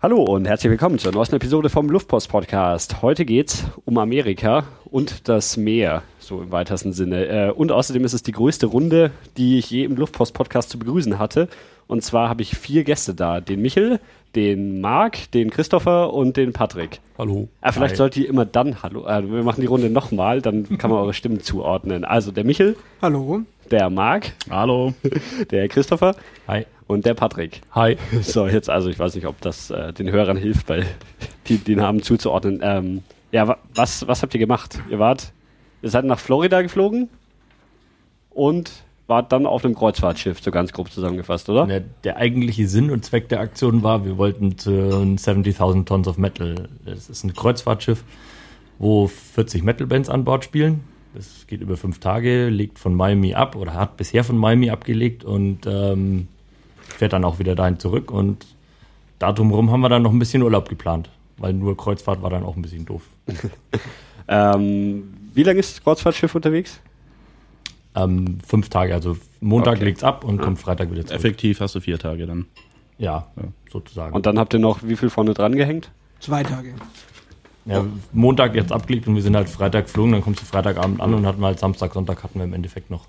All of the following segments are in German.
Hallo und herzlich willkommen zur neuesten Episode vom Luftpost Podcast. Heute geht's um Amerika und das Meer, so im weitesten Sinne. Äh, und außerdem ist es die größte Runde, die ich je im Luftpost Podcast zu begrüßen hatte. Und zwar habe ich vier Gäste da: den Michel, den Marc, den Christopher und den Patrick. Hallo. Ah, vielleicht Hi. sollt ihr immer dann Hallo. Äh, wir machen die Runde nochmal, dann kann man eure Stimmen zuordnen. Also der Michel, Hallo. der Marc, Hallo. der Christopher Hi. Und der Patrick. Hi. So, jetzt, also ich weiß nicht, ob das äh, den Hörern hilft, bei die, die Namen zuzuordnen. Ähm, ja, wa was, was habt ihr gemacht? Ihr wart, ihr seid nach Florida geflogen und wart dann auf einem Kreuzfahrtschiff, so ganz grob zusammengefasst, oder? Der, der eigentliche Sinn und Zweck der Aktion war, wir wollten zu 70.000 Tons of Metal. Das ist ein Kreuzfahrtschiff, wo 40 Metal-Bands an Bord spielen. Das geht über fünf Tage, legt von Miami ab oder hat bisher von Miami abgelegt und ähm, fährt dann auch wieder dahin zurück. Und da drumherum haben wir dann noch ein bisschen Urlaub geplant, weil nur Kreuzfahrt war dann auch ein bisschen doof. Ähm, wie lange ist das Kreuzfahrtschiff unterwegs? Ähm, fünf Tage, also Montag Okay. legt's ab und kommt Freitag wieder zurück. Effektiv hast du vier Tage dann. Ja, sozusagen. Und dann habt ihr noch wie viel vorne dran gehängt? Zwei Tage. Ja, Montag jetzt abgelegt und wir sind halt Freitag geflogen, dann kommst du Freitagabend an und hatten wir halt Samstag, Sonntag hatten wir im Endeffekt noch.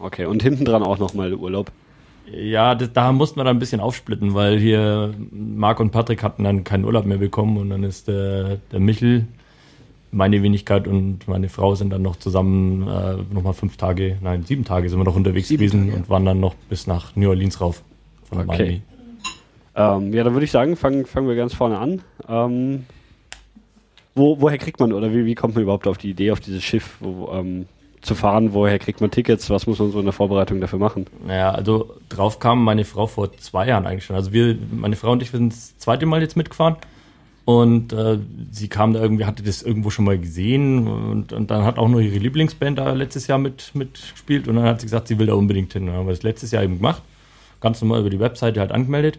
Okay, und hinten dran auch nochmal Urlaub. Ja, das, da mussten wir dann ein bisschen aufsplitten, weil hier Marc und Patrick hatten dann keinen Urlaub mehr bekommen und dann ist der, der Michel, meine Wenigkeit und meine Frau sind dann noch zusammen äh, nochmal fünf Tage, nein, sieben Tage sind wir noch unterwegs Sieben gewesen Tage, und waren dann noch bis nach New Orleans rauf. Von Okay. Miami. Ähm, ja, dann würde ich sagen, fangen, fangen wir ganz vorne an. Ähm, wo, woher kriegt man oder wie, wie kommt man überhaupt auf die Idee, auf dieses Schiff wo, ähm, zu fahren? Woher kriegt man Tickets? Was muss man so in der Vorbereitung dafür machen? Naja, also drauf kam meine Frau vor zwei Jahren eigentlich schon. Also wir, meine Frau und ich, wir sind das zweite Mal jetzt mitgefahren. Und äh, sie kam da irgendwie, hatte das irgendwo schon mal gesehen und, und dann hat auch nur ihre Lieblingsband da letztes Jahr mit, mitgespielt und dann hat sie gesagt, sie will da unbedingt hin. Dann haben wir das letztes Jahr eben gemacht. Ganz normal über die Webseite halt angemeldet.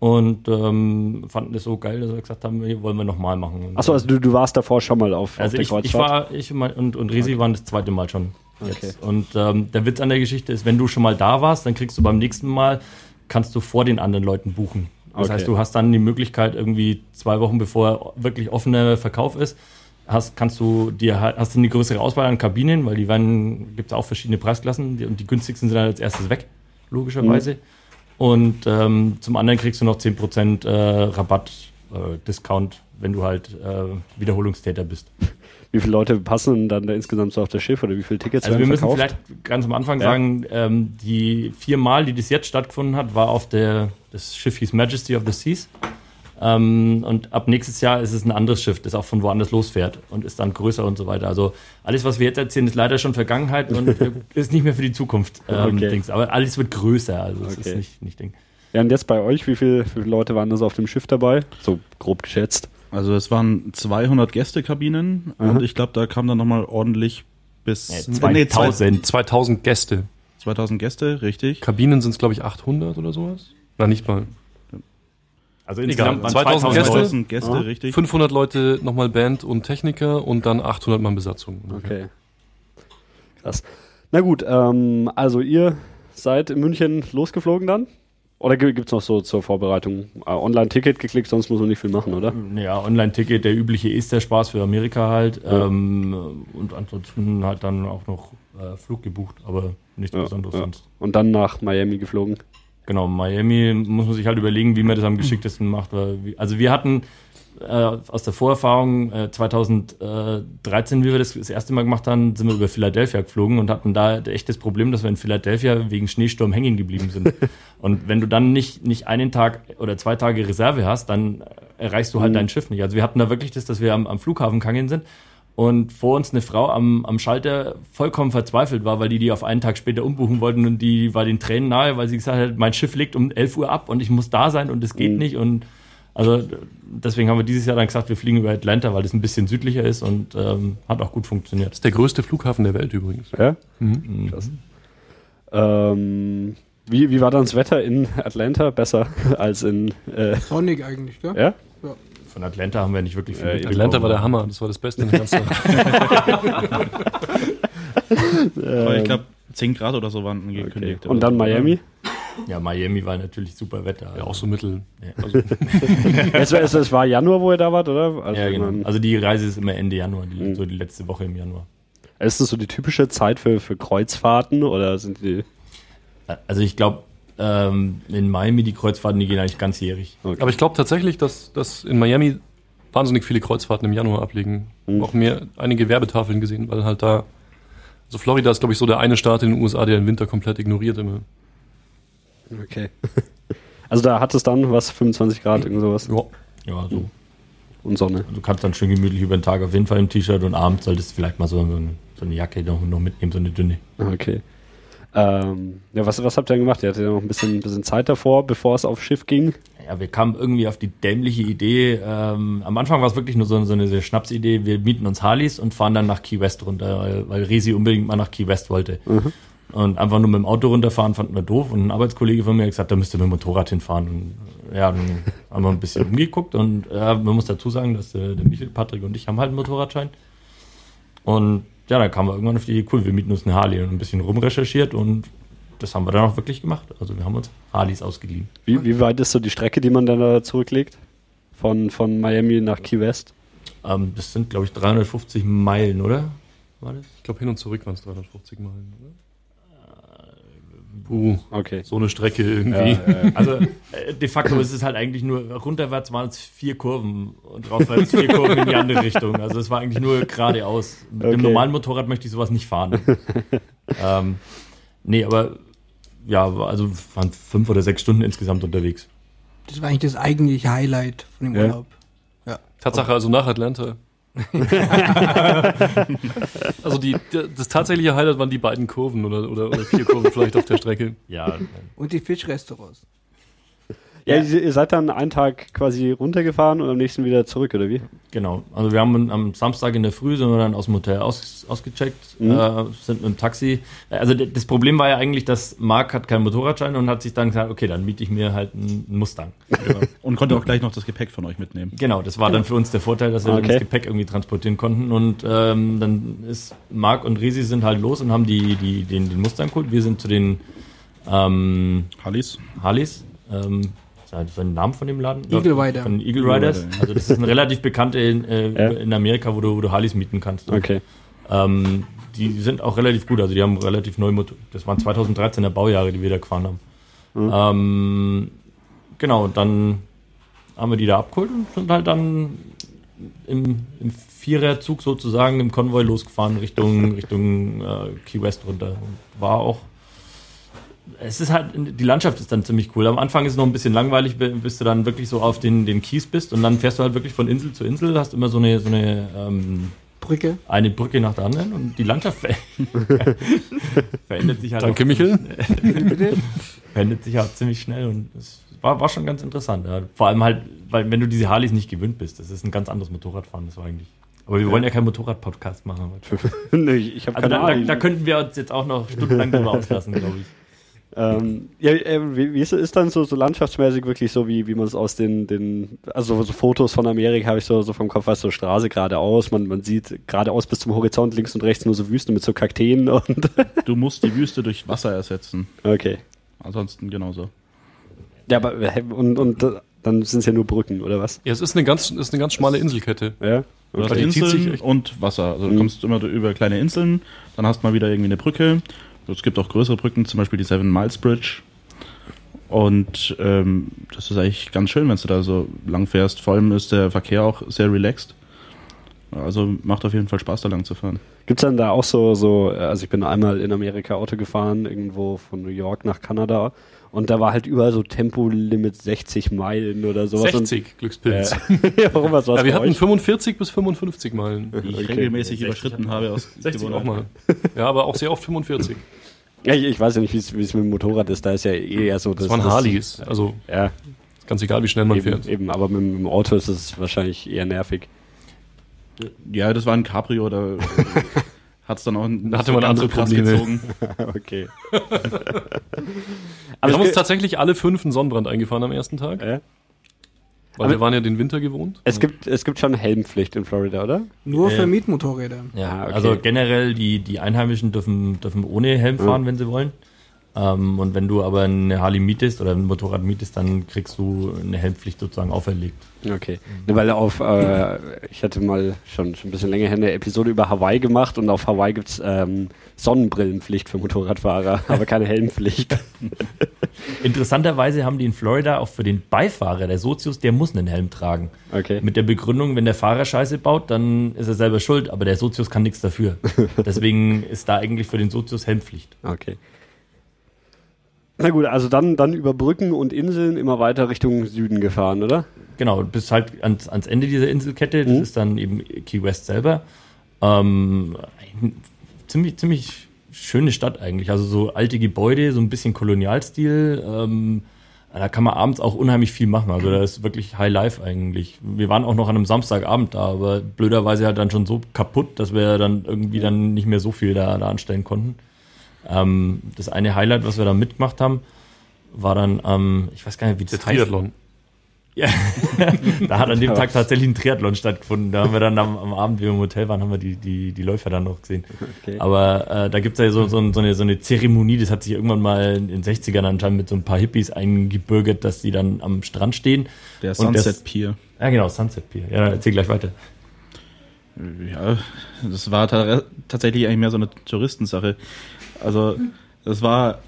Und ähm, fanden das so geil, dass wir gesagt haben, hier wollen wir nochmal machen. Achso, also du, du warst davor schon mal auf, also auf ich, ich war, ich und und, und Resi waren das zweite Mal schon. Jetzt. Okay. Und ähm, der Witz an der Geschichte ist, wenn du schon mal da warst, dann kriegst du beim nächsten Mal, kannst du vor den anderen Leuten buchen. Das Okay. heißt, du hast dann die Möglichkeit, irgendwie zwei Wochen bevor wirklich offener Verkauf ist, hast, kannst du dir halt, hast du eine größere Auswahl an Kabinen, weil die werden, gibt es auch verschiedene Preisklassen die, und die günstigsten sind dann als erstes weg, logischerweise. Und ähm, zum anderen kriegst du noch 10% äh, Rabatt, äh, Discount, wenn du halt äh, Wiederholungstäter bist. Wie viele Leute passen dann da insgesamt so auf das Schiff oder wie viele Tickets Also wir müssen verkauft? vielleicht ganz am Anfang Ja. sagen, ähm, die viermal, die das jetzt stattgefunden hat, war auf der, das Schiff hieß Majesty of the Seas. Ähm, und ab nächstes Jahr ist es ein anderes Schiff, das auch von woanders losfährt und ist dann größer und so weiter. Also alles, was wir jetzt erzählen, ist leider schon Vergangenheit und ist nicht mehr für die Zukunft. Ähm, Okay. Dings. Aber alles wird größer, also es Okay. ist nicht, nicht Ding. Ja, und jetzt bei euch, wie viele, wie viele Leute waren da so auf dem Schiff dabei? So grob geschätzt. Also es waren 200 Gästekabinen Aha. und ich glaube, da kam dann nochmal ordentlich bis Ja, Nee, zwei- 2000. 2000 Gäste. 2000 Gäste, richtig. Kabinen sind es, glaube ich, 800 oder sowas. Na, nicht mal. Also Egal, insgesamt waren 2000 2000 Gäste. Leute. 2000 Gäste, Ah. richtig. 500 Leute, nochmal Band und Techniker und dann 800 Mann Besatzung. Okay. Krass. Na gut, ähm, also ihr seid in München losgeflogen dann? Oder gibt es noch so zur Vorbereitung äh, Online-Ticket geklickt, sonst muss man nicht viel machen, oder? Ja, Online-Ticket, der übliche ist der Spaß für Amerika halt. Ja. Ähm, und ansonsten halt dann auch noch äh, Flug gebucht, aber nichts Ja, Besonderes ja. sonst. Und dann nach Miami geflogen. Genau, Miami muss man sich halt überlegen, wie man das am geschicktesten macht. Weil also wir hatten äh, aus der Vorerfahrung äh, 2013, wie wir das das erste Mal gemacht haben, sind wir über Philadelphia geflogen und hatten da echt das Problem, dass wir in Philadelphia wegen Schneesturm hängen geblieben sind. und wenn du dann nicht, nicht einen Tag oder zwei Tage Reserve hast, dann erreichst du halt Mhm. dein Schiff nicht. Also wir hatten da wirklich das, dass wir am, am Flughafen gegangen sind und vor uns eine Frau am, am Schalter vollkommen verzweifelt war, weil die die auf einen Tag später umbuchen wollten und die war den Tränen nahe, weil sie gesagt hat, mein Schiff legt um 11 Uhr ab und ich muss da sein und es geht Mhm. nicht und also deswegen haben wir dieses Jahr dann gesagt, wir fliegen über Atlanta, weil das ein bisschen südlicher ist und ähm, hat auch gut funktioniert. Das ist der größte Flughafen der Welt übrigens. Ja? Mhm. Krass. Ähm, wie, wie war dann das Wetter in Atlanta? Besser als in. Äh, Sonnig eigentlich, gell? ja? Von Atlanta haben wir nicht wirklich viel Äh. Atlanta war der Hammer, das war das Beste in der ganzen Aber ich glaube, 10 Grad oder so waren angekündigt. Und dann Miami? Ja, Miami war natürlich super Wetter. Ja, auch so mittel. Ja. Also, es, es, es war Januar, wo ihr da wart, oder? Also, ja, genau. Also die Reise ist immer Ende Januar, die, Mhm. so die letzte Woche im Januar. ist das so die typische Zeit für, für Kreuzfahrten oder sind die. Also ich glaube, ähm, in Miami die Kreuzfahrten, die gehen eigentlich ganzjährig. Okay. aber ich glaube tatsächlich, dass, dass in Miami wahnsinnig viele Kreuzfahrten im Januar ablegen. Mhm. Auch mehr, einige Werbetafeln gesehen, weil halt da, also Florida ist, glaube ich, so der eine Staat in den USA, der den Winter komplett ignoriert immer. okay. Also da hat es dann was, 25 Grad, irgend sowas. Ja. Ja, so. Und Sonne. Du kannst dann schön gemütlich über den Tag auf jeden Fall im T-Shirt und abends solltest du vielleicht mal so, so, ein- so eine Jacke noch, noch mitnehmen, so eine dünne. Okay. Ähm, ja, was, was habt ihr denn gemacht? Ihr hattet ja noch ein bisschen, bisschen Zeit davor, bevor es aufs Schiff ging. Ja, wir kamen irgendwie auf die dämliche Idee. Ähm, am Anfang war es wirklich nur so, so eine Schnapsidee. Wir mieten uns Harleys und fahren dann nach Key West runter, weil, weil Resi unbedingt mal nach Key West wollte. Und einfach nur mit dem Auto runterfahren fanden wir doof. Und ein Arbeitskollege von mir hat gesagt, da müsst ihr mit dem Motorrad hinfahren. Und ja, dann haben wir ein bisschen umgeguckt. Und ja, man muss dazu sagen, dass der, der Michael, Patrick und ich haben halt einen Motorradschein. Und ja, dann kamen wir irgendwann auf die Idee, cool, wir mieten uns eine Harley und ein bisschen rumrecherchiert und das haben wir dann auch wirklich gemacht. Also wir haben uns Harleys ausgeliehen. Wie, wie weit ist so die Strecke, die man dann da zurücklegt? Von, von Miami nach Key West? Ähm, das sind, glaube ich, 350 Meilen, oder? War das? Ich glaube, hin und zurück waren es 350 Mal. Oder? Puh, Okay. so eine Strecke irgendwie. Also äh, de facto ist es halt eigentlich nur, runterwärts waren es vier Kurven und draufwärts vier Kurven in die andere Richtung. Also es war eigentlich nur geradeaus. Mit Okay. dem normalen Motorrad möchte ich sowas nicht fahren. ähm, nee, aber ja, also waren fünf oder sechs Stunden insgesamt unterwegs. Das war eigentlich das eigentliche Highlight von dem Ja. Urlaub. Tatsache also nach Atlanta. also die, das tatsächliche Highlight waren die beiden Kurven oder, oder, oder vier Kurven vielleicht auf der Strecke. Ja, Und die Fischrestaurants. Ja, ihr ihr seid dann einen Tag quasi runtergefahren und am nächsten wieder zurück, oder wie? Genau, also wir haben am Samstag in der Früh sind wir dann aus dem Hotel aus, ausgecheckt, Mhm. äh, sind mit dem Taxi. Also das Problem war ja eigentlich, dass Marc hat keinen Motorradschein und hat sich dann gesagt, okay, dann miete ich mir halt einen Mustang. Und konnte auch gleich noch das Gepäck von euch mitnehmen. genau, das war dann für uns der Vorteil, dass wir dann Okay. das Gepäck irgendwie transportieren konnten. Und ähm, dann ist Marc und Resi sind halt los und haben die, die, den, den Mustang geholt. Wir sind zu den ähm, Harleys? Harleys. Ähm, was ist der Name von dem Laden? Eagle Rider. Von Eagle Riders. Rider. Also das ist eine relativ bekannte in, äh, Ja. in Amerika, wo du, wo du Harleys mieten kannst. Okay. Ähm, die sind auch relativ gut, also die haben relativ neue Motor. Das waren 2013er Baujahre, die wir da gefahren haben. Mhm. Ähm, genau, und dann haben wir die da abgeholt und sind halt dann im, im Viererzug sozusagen im Konvoi losgefahren Richtung, Richtung äh, Key West runter. Und war auch. Es ist halt, die Landschaft ist dann ziemlich cool. Am Anfang ist es noch ein bisschen langweilig, bis du dann wirklich so auf den, den Kies bist und dann fährst du halt wirklich von Insel zu Insel, hast immer so eine, so eine ähm, Brücke. eine Brücke nach der anderen und die Landschaft ver verändert sich halt Danke, auch, Michel. Verändert sich halt ziemlich schnell und es war, war schon ganz interessant. Ja. Vor allem halt, weil wenn du diese Harleys nicht gewöhnt bist, das ist ein ganz anderes Motorradfahren, das war eigentlich. Aber wir wollen ja keinen Motorrad-Podcast machen. nee, ich habe Also keine da, da, Ahnung. da könnten wir uns jetzt auch noch stundenlang drüber auslassen, glaube ich. Ähm, ja, äh, wie, wie ist, ist dann so, so landschaftsmäßig wirklich so, wie, wie man es aus den, den, also so Fotos von Amerika habe ich so, so vom Kopf, du, so Straße geradeaus, man, man sieht geradeaus bis zum Horizont links und rechts nur so Wüsten mit so Kakteen und, Du musst die Wüste durch Wasser ersetzen. okay. Ansonsten genauso. Ja, aber, und, und dann sind es ja nur Brücken, oder was? Ja, es ist eine ganz, ist eine ganz schmale Inselkette. Ja? Du hast Okay. Inseln und Wasser. Also du Mhm. kommst immer über kleine Inseln, dann hast du mal wieder irgendwie eine Brücke. Es gibt auch größere Brücken, zum Beispiel die Seven Miles Bridge. Und ähm, das ist eigentlich ganz schön, wenn du da so lang fährst. Vor allem ist der Verkehr auch sehr relaxed. Also macht auf jeden Fall Spaß, da lang zu fahren. Gibt's dann da auch so, so, also ich bin einmal in Amerika Auto gefahren, irgendwo von New York nach Kanada und da war halt überall so Tempolimit 60 Meilen oder sowas. 60 Glückspilz. Ja, warum was war's Ja, wir hatten euch? 45 bis 55 Meilen. Die ich Okay. regelmäßig 60 überschritten habe aus 60 auch mal. Ja, aber auch sehr oft 45. Ja, ich, ich weiß ja nicht, wie es mit dem Motorrad ist, da ist ja eher so, Das waren Harleys. Also Ja, ganz egal, wie schnell man eben, fährt. eben, aber mit, dem Auto ist es wahrscheinlich eher nervig. Ja, das war ein Cabrio, da hat es dann auch ein Da hatte man andere Probleme. gezogen. okay. Wir aber haben es, uns tatsächlich alle fünf einen Sonnenbrand eingefahren am ersten Tag, ja? Weil Aber- wir waren ja den Winter gewohnt. es, gibt, es gibt schon Helmpflicht in Florida, oder? Nur Äh, für Mietmotorräder. Ja, okay. also generell die, die Einheimischen dürfen, dürfen ohne Helm fahren, wenn sie wollen. Ähm, und wenn du aber eine Harley mietest oder ein Motorrad mietest, dann kriegst du eine Helmpflicht sozusagen auferlegt. Okay. Ne, weil auf, äh, ich hatte mal schon, schon ein bisschen länger her eine Episode über Hawaii gemacht und auf Hawaii gibt's ähm, Sonnenbrillenpflicht für Motorradfahrer, aber keine Helmpflicht. Interessanterweise haben die in Florida auch für den Beifahrer, der Sozius, der muss einen Helm tragen. Okay. Mit der Begründung, wenn der Fahrer Scheiße baut, dann ist er selber schuld, aber der Sozius kann nichts dafür. Deswegen ist da eigentlich für den Sozius Helmpflicht. Okay. Na gut, also dann, dann über Brücken und Inseln immer weiter Richtung Süden gefahren, oder? Genau, bis halt ans, ans Ende dieser Inselkette, das Mhm. ist dann eben Key West selber. Ähm, ziemlich, ziemlich schöne Stadt eigentlich. Also so alte Gebäude, so ein bisschen Kolonialstil. Ähm, da kann man abends auch unheimlich viel machen. Also da ist wirklich High Life eigentlich. Wir waren auch noch an einem Samstagabend da, aber blöderweise halt dann schon so kaputt, dass wir dann irgendwie dann nicht mehr so viel da, da anstellen konnten. Ähm, das eine Highlight, was wir da mitgemacht haben, war dann, ähm, ich weiß gar nicht, wie Der das heißt. Triathlon. Ja, da hat an dem Tag tatsächlich ein Triathlon stattgefunden. Da haben wir dann am, am Abend, wie wir im Hotel waren, haben wir die, die, die Läufer dann noch gesehen. Okay. Aber äh, da gibt's ja so, so, so, eine, so eine Zeremonie, das hat sich irgendwann mal in den 60ern anscheinend mit so ein paar Hippies eingebürgert, dass die dann am Strand stehen. Der Und das- Sunset Pier. Ja, genau, Sunset Pier. Ja, erzähl gleich weiter. Ja, das war ta tatsächlich eigentlich mehr so eine Touristensache. Also, das war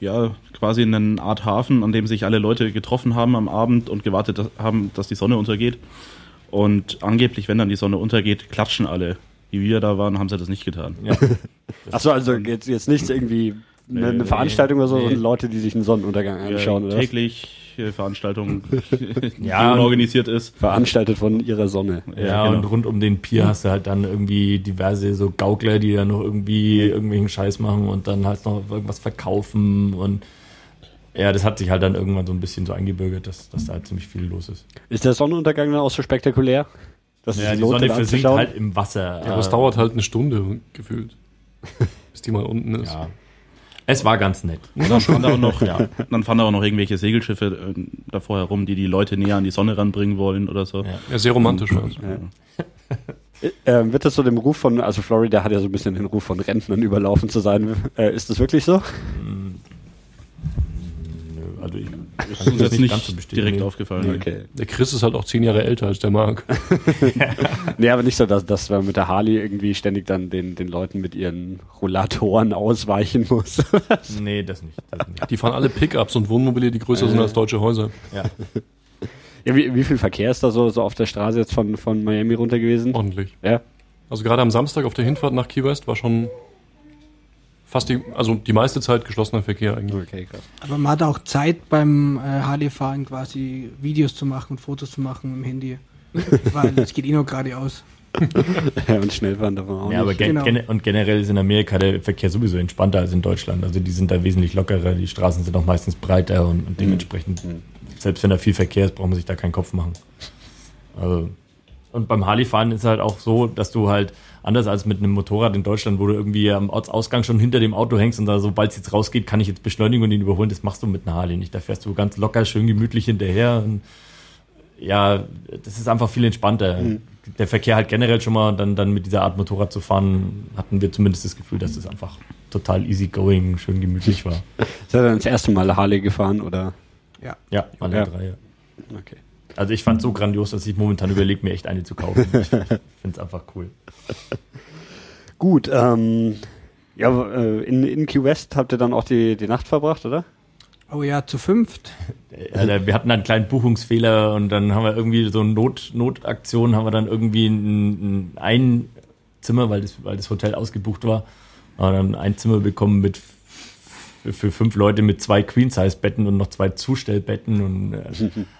ja quasi eine Art Hafen, an dem sich alle Leute getroffen haben am Abend und gewartet haben, dass die Sonne untergeht. Und angeblich, wenn dann die Sonne untergeht, klatschen alle. Wie wir da waren, haben sie das nicht getan. Ja. Achso, also jetzt, jetzt nicht irgendwie eine, eine Veranstaltung oder so, nee. sondern Leute, die sich einen Sonnenuntergang anschauen, oder? was? täglich äh, Veranstaltungen, die Ja, organisiert ist. Veranstaltet von ihrer Sonne. Ja, Ja, genau. und rund um den Pier hast du halt dann irgendwie diverse so Gaukler, die dann noch irgendwie irgendwelchen Scheiß machen und dann halt noch irgendwas verkaufen und ja, das hat sich halt dann irgendwann so ein bisschen so eingebürgert, dass, dass da halt ziemlich viel los ist. Ist der Sonnenuntergang dann auch so spektakulär? Dass Ja, die Sonne versinkt halt im Wasser. Ja, aber es Äh, dauert halt eine Stunde gefühlt, bis die mal unten ist. Ja. Es war ganz nett. Und dann fahren da auch noch, Ja. dann fahren da auch noch irgendwelche Segelschiffe äh, davor herum, die die Leute näher an die Sonne ranbringen wollen oder so. Ja. Ja, sehr romantisch war es. Äh, ähm, wird das so dem Ruf von, also Florida hat ja so ein bisschen den Ruf von Rentnern überlaufen zu sein. Äh, ist das wirklich so? Nö, Also ich ist das jetzt nicht ganz so direkt Nee. aufgefallen. Okay. Der Chris ist halt auch zehn Jahre älter als der Marc. Nee, aber nicht so, dass, dass man mit der Harley irgendwie ständig dann den, den Leuten mit ihren Rollatoren ausweichen muss. Nee, das nicht. Das nicht. Die fahren alle Pickups und Wohnmobile, die größer sind als deutsche Häuser. Ja. ja, wie, wie viel Verkehr ist da so, so auf der Straße jetzt von, von Miami runter gewesen? Ordentlich. Ja. Also gerade am Samstag auf der Hinfahrt nach Key West war schon fast die, also die meiste Zeit geschlossener Verkehr eigentlich. Okay, krass. Aber man hat auch Zeit beim äh, Harley-Fahren quasi Videos zu machen und Fotos zu machen im Handy. Weil es geht eh noch geradeaus. Ja, und schnell fahren davon auch Ja, aber gen Genau. gene- und generell ist in Amerika der Verkehr sowieso entspannter als in Deutschland. Also die sind da wesentlich lockerer, die Straßen sind auch meistens breiter und, und dementsprechend, selbst wenn da viel Verkehr ist, braucht man sich da keinen Kopf machen. Also, und beim Harley-Fahren ist halt auch so, dass du halt, anders als mit einem Motorrad in Deutschland, wo du irgendwie am Ortsausgang schon hinter dem Auto hängst und da sobald es jetzt rausgeht, kann ich jetzt beschleunigen und ihn überholen, das machst du mit einer Harley nicht. Da fährst du ganz locker, schön gemütlich hinterher und ja, das ist einfach viel entspannter. Der Verkehr halt generell schon mal, dann, dann mit dieser Art Motorrad zu fahren, hatten wir zumindest das Gefühl, dass das einfach total easy going, schön gemütlich war. Ist er dann das erste Mal Harley gefahren oder? Ja. Ja, alle Ja. drei. Ja. Okay. Also ich fand so grandios, dass ich momentan überlege, mir echt eine zu kaufen. Ich finde es einfach cool. Gut, ähm, ja, äh, in, in Key West habt ihr dann auch die, die Nacht verbracht, oder? Oh ja, zu fünft. Ja, wir hatten einen kleinen Buchungsfehler und dann haben wir irgendwie so eine Not, Notaktion, haben wir dann irgendwie ein, ein, Zimmer, weil das, weil das Hotel ausgebucht war, haben dann ein Zimmer bekommen mit für fünf Leute mit zwei Queen-Size-Betten und noch zwei Zustellbetten und äh,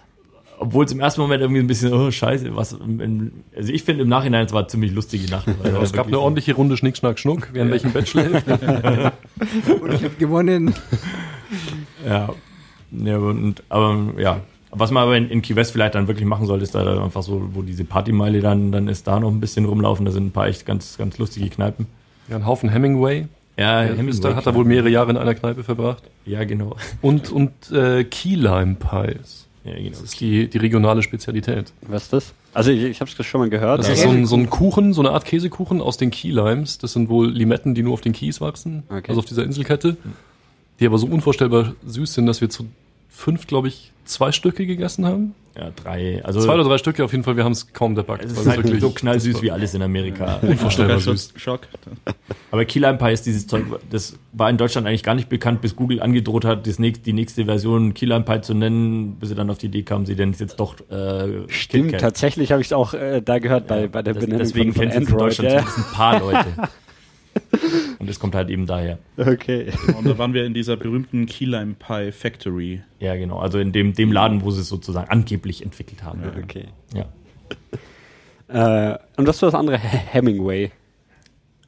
obwohl es im ersten Moment irgendwie ein bisschen, oh scheiße, was, also ich finde im Nachhinein, es war eine ziemlich lustige Nacht. weil Aber es gab eine ordentliche Runde Schnick, Schnack, Schnuck, wer in welchem Bett schläft. Und ich habe gewonnen. Ja, ja und, aber ja, was man aber in, in Key West vielleicht dann wirklich machen sollte, ist da dann einfach so, wo diese Partymeile dann, dann ist, da noch ein bisschen rumlaufen. Da sind ein paar echt ganz, ganz lustige Kneipen. Ja, ein Haufen Hemingway. Ja, Der da, hat er wohl mehrere Jahre in einer Kneipe verbracht. Ja, genau. Und, und äh, Key Lime Pies. Ja, genau. Das ist die, die regionale Spezialität. Was ist das? Also ich, ich habe es schon mal gehört. Das ist so ein, so ein Kuchen, so eine Art Käsekuchen aus den Key Limes. Das sind wohl Limetten, die nur auf den Keys wachsen, Okay. also auf dieser Inselkette. die aber so unvorstellbar süß sind, dass wir zu fünf, glaube ich, zwei Stücke gegessen haben. Ja, drei. Also Zwei oder drei Stücke auf jeden Fall, wir haben es kaum debackt. es ist halt wirklich- so knallsüß wie alles in Amerika. Unvorstellbar süß. Schock. Aber Key Lime Pie ist dieses Zeug, das war in Deutschland eigentlich gar nicht bekannt, bis Google angedroht hat, das nächste, die nächste Version Key Lime Pie zu nennen, bis sie dann auf die Idee kamen, sie denn jetzt doch äh, Stimmt, KitKat. tatsächlich habe ich es auch äh, da gehört bei, bei der Das, Benennung deswegen von, kennt von es in Android. Deutschland Ja. ein paar Leute. Und das kommt halt eben daher. Okay. Und da waren wir in dieser berühmten Key Lime Pie Factory. Ja, genau. Also in dem, dem Laden, wo sie es sozusagen angeblich entwickelt haben. okay. Ja. Äh, und was war das andere? Hemingway.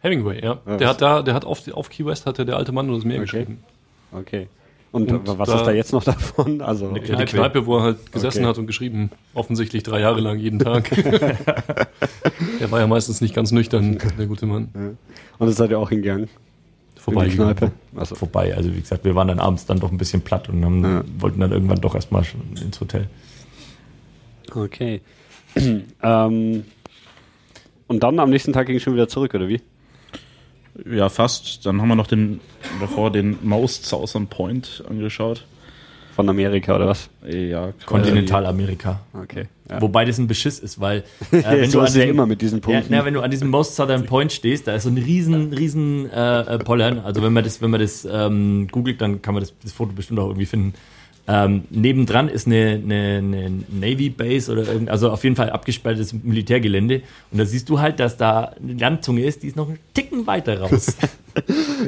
Hemingway, ja. Ja, der was- hat da, der hat auf, auf Key West hat der, der alte Mann nur das Meer Okay. geschrieben. Okay. Und, Und was da- ist da jetzt noch davon? Also, Eine Ja, die Kneipe. Kneipe, wo er halt gesessen Okay. hat und geschrieben, offensichtlich drei Jahre lang jeden Tag. er war ja meistens nicht ganz nüchtern, der gute Mann. und das seid ihr auch hingegangen? Vorbei. In die Kneipe? Also, Vorbei. Also wie gesagt, wir waren dann abends dann doch ein bisschen platt und haben, Ja. wollten dann irgendwann doch erstmal ins Hotel. okay. ähm, und dann am nächsten Tag ging es schon wieder zurück, oder wie? Ja, fast. Dann haben wir noch den davor den Most Southern Point angeschaut. Von Amerika, oder was? Ja. Kontinentalamerika. Okay. Ja. Wobei das ein Beschiss ist, weil äh, wenn, so du an ja diesem, immer mit diesen ja, Punkten. na, wenn du an diesem Most Southern Point stehst, da ist so ein riesen, riesen äh, äh, Pollern. Also wenn man das, wenn man das ähm, googelt, dann kann man das, das Foto bestimmt auch irgendwie finden. Ähm, nebendran ist eine, eine, eine Navy Base oder also auf jeden Fall abgesperrtes Militärgelände. Und da siehst du halt, dass da eine Landzunge ist, die ist noch einen Ticken weiter raus.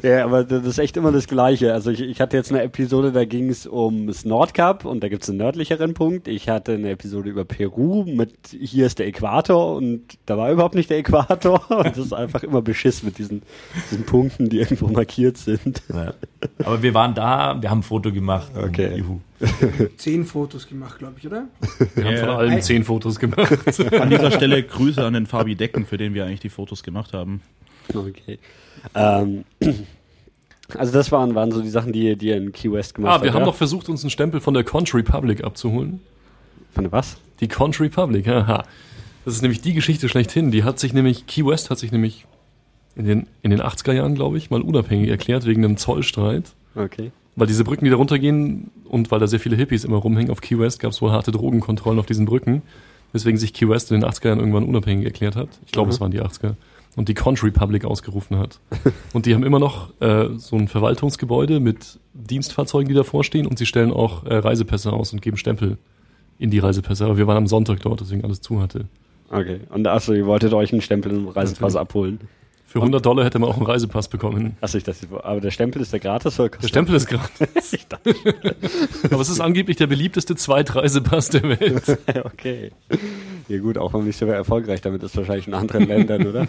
Ja, aber das ist echt immer das Gleiche. Also ich, ich hatte jetzt eine Episode, da ging es ums Nordkap und da gibt es einen nördlicheren Punkt. Ich hatte eine Episode über Peru mit hier ist der Äquator und da war überhaupt nicht der Äquator. Und das ist einfach immer Beschiss mit diesen, diesen Punkten, die irgendwo markiert sind. ja. Aber wir waren da, wir haben ein Foto gemacht. Okay. Juhu. Zehn Fotos gemacht, glaube ich, oder? Wir haben von Ja. allen zehn Fotos gemacht. An dieser Stelle Grüße an den Fabi Decken, für den wir eigentlich die Fotos gemacht haben. Okay. Ähm, also das waren, waren so die Sachen, die, die ihr in Key West gemacht ah, wir habt, haben ja? noch versucht, uns einen Stempel von der Conch Republic abzuholen. Von was? Die Conch Republic, haha. Das ist nämlich die Geschichte schlechthin. Die hat sich nämlich, Key West hat sich nämlich in den, in den 80er Jahren, glaube ich, mal unabhängig erklärt wegen einem Zollstreit. Okay. Weil diese Brücken, die da runtergehen und weil da sehr viele Hippies immer rumhängen auf Key West, gab es wohl harte Drogenkontrollen auf diesen Brücken. Weswegen sich Key West in den 80er Jahren irgendwann unabhängig erklärt hat. Ich glaube, Mhm. es waren die 80er. Und die Conch Republic ausgerufen hat. und die haben immer noch äh, so ein Verwaltungsgebäude mit Dienstfahrzeugen, die davor stehen. Und sie stellen auch äh, Reisepässe aus und geben Stempel in die Reisepässe. Aber wir waren am Sonntag dort, deswegen alles zu hatte. Okay. Und achso, ihr wolltet euch einen Stempel im Reisepass abholen. Für 100 Dollar hätte man auch einen Reisepass bekommen. Achso, ich dachte, aber der Stempel ist der gratis oder Der Stempel ist gratis. Aber es ist angeblich der beliebteste Zweitreisepass der Welt. Ja, okay. Ja gut, auch wenn man nicht so erfolgreich damit ist, wahrscheinlich in anderen Ländern, oder?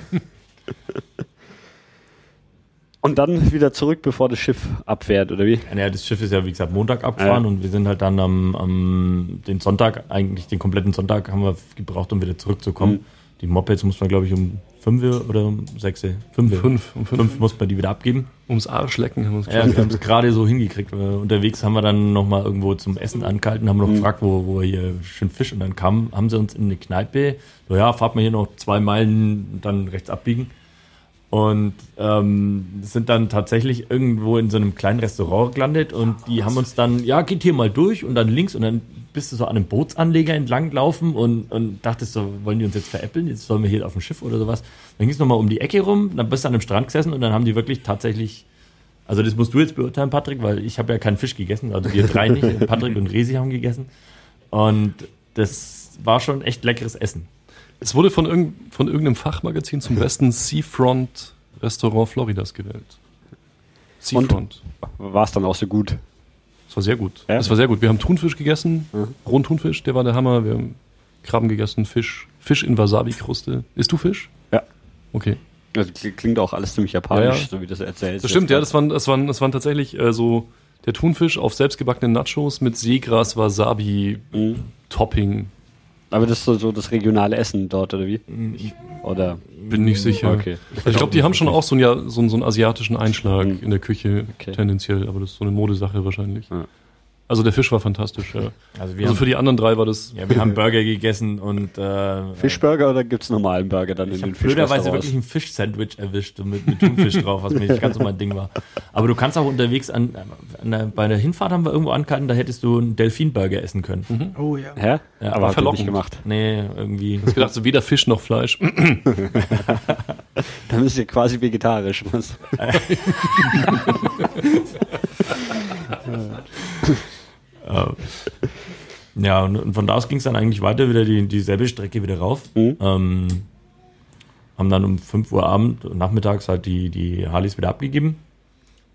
Und dann wieder zurück, bevor das Schiff abfährt, oder wie? Ja, das Schiff ist ja, wie gesagt, Montag abgefahren Ja. und wir sind halt dann am, am den Sonntag, eigentlich den kompletten Sonntag haben wir gebraucht, um wieder zurückzukommen. Mhm. Die Mopeds muss man, glaube ich, um fünf oder um sechs, fünf, Fünf, um fünf. fünf muss man die wieder abgeben. Ums Arsch lecken haben wir es Ja, wir haben es gerade so hingekriegt. Äh, Unterwegs haben wir dann nochmal irgendwo zum Essen angehalten, haben noch Mhm. gefragt, wo, wo hier schön Fisch und dann kam, haben sie uns in eine Kneipe, so ja, fahrt mal hier noch zwei Meilen und dann rechts abbiegen. Und ähm, sind dann tatsächlich irgendwo in so einem kleinen Restaurant gelandet und die haben uns dann, ja, geht hier mal durch und dann links und dann bist du so an einem Bootsanleger entlang laufen und, und dachtest so, wollen die uns jetzt veräppeln? Jetzt sollen wir hier auf dem Schiff oder sowas. Dann ging es nochmal um die Ecke rum, dann bist du an einem Strand gesessen und dann haben die wirklich tatsächlich, also das musst du jetzt beurteilen, Patrick, weil ich habe ja keinen Fisch gegessen, also wir drei nicht, Patrick und Resi haben gegessen. Und das war schon echt leckeres Essen. Es wurde von, irgend, von irgendeinem Fachmagazin zum besten Seafront Restaurant Floridas gewählt. Seafront. War es dann auch so gut? Das war sehr gut. Ja? Das war sehr gut. Wir haben Thunfisch gegessen, Mhm. rohen Thunfisch, der war der Hammer. Wir haben Krabben gegessen, Fisch, Fisch in Wasabi-Kruste. Isst du Fisch? Ja. Okay. Also, kli- klingt auch alles ziemlich japanisch, Ja, ja. so wie das erzählst. Das stimmt, ja, das waren, das waren, das waren tatsächlich äh, so der Thunfisch auf selbstgebackenen Nachos mit Seegras, Wasabi, Mhm. Topping. Aber das ist so, so das regionale Essen dort, oder wie? Ich Oder? bin nicht sicher. Okay. Also ich glaube, die haben schon auch so einen, ja, so einen, so einen asiatischen Einschlag Mhm. in der Küche, Okay. tendenziell, aber das ist so eine Modesache wahrscheinlich. Also der Fisch war fantastisch, ja. Also wir, Also haben, für die anderen drei war das. ja, wir haben Burger gegessen und äh, Fischburger oder gibt's normalen Burger dann in Ich den habe blöderweise wirklich ein Fisch-Sandwich erwischt mit, mit Thunfisch drauf, was mir nicht ganz so mein Ding war. Aber du kannst auch unterwegs an, an der, bei der Hinfahrt haben wir irgendwo angehalten, da hättest du einen Delfin-Burger essen können. Oh ja. Hä? Ja, aber ihr verlockend. nicht gemacht. Nee, irgendwie. Ich hab gedacht, so weder Fisch noch Fleisch. Dann ist ihr quasi vegetarisch. Was? Ja, und, und von da aus ging es dann eigentlich weiter, wieder die, dieselbe Strecke wieder rauf. Mhm. Ähm, haben dann um 5 Uhr Abend, nachmittags halt die, die Harleys wieder abgegeben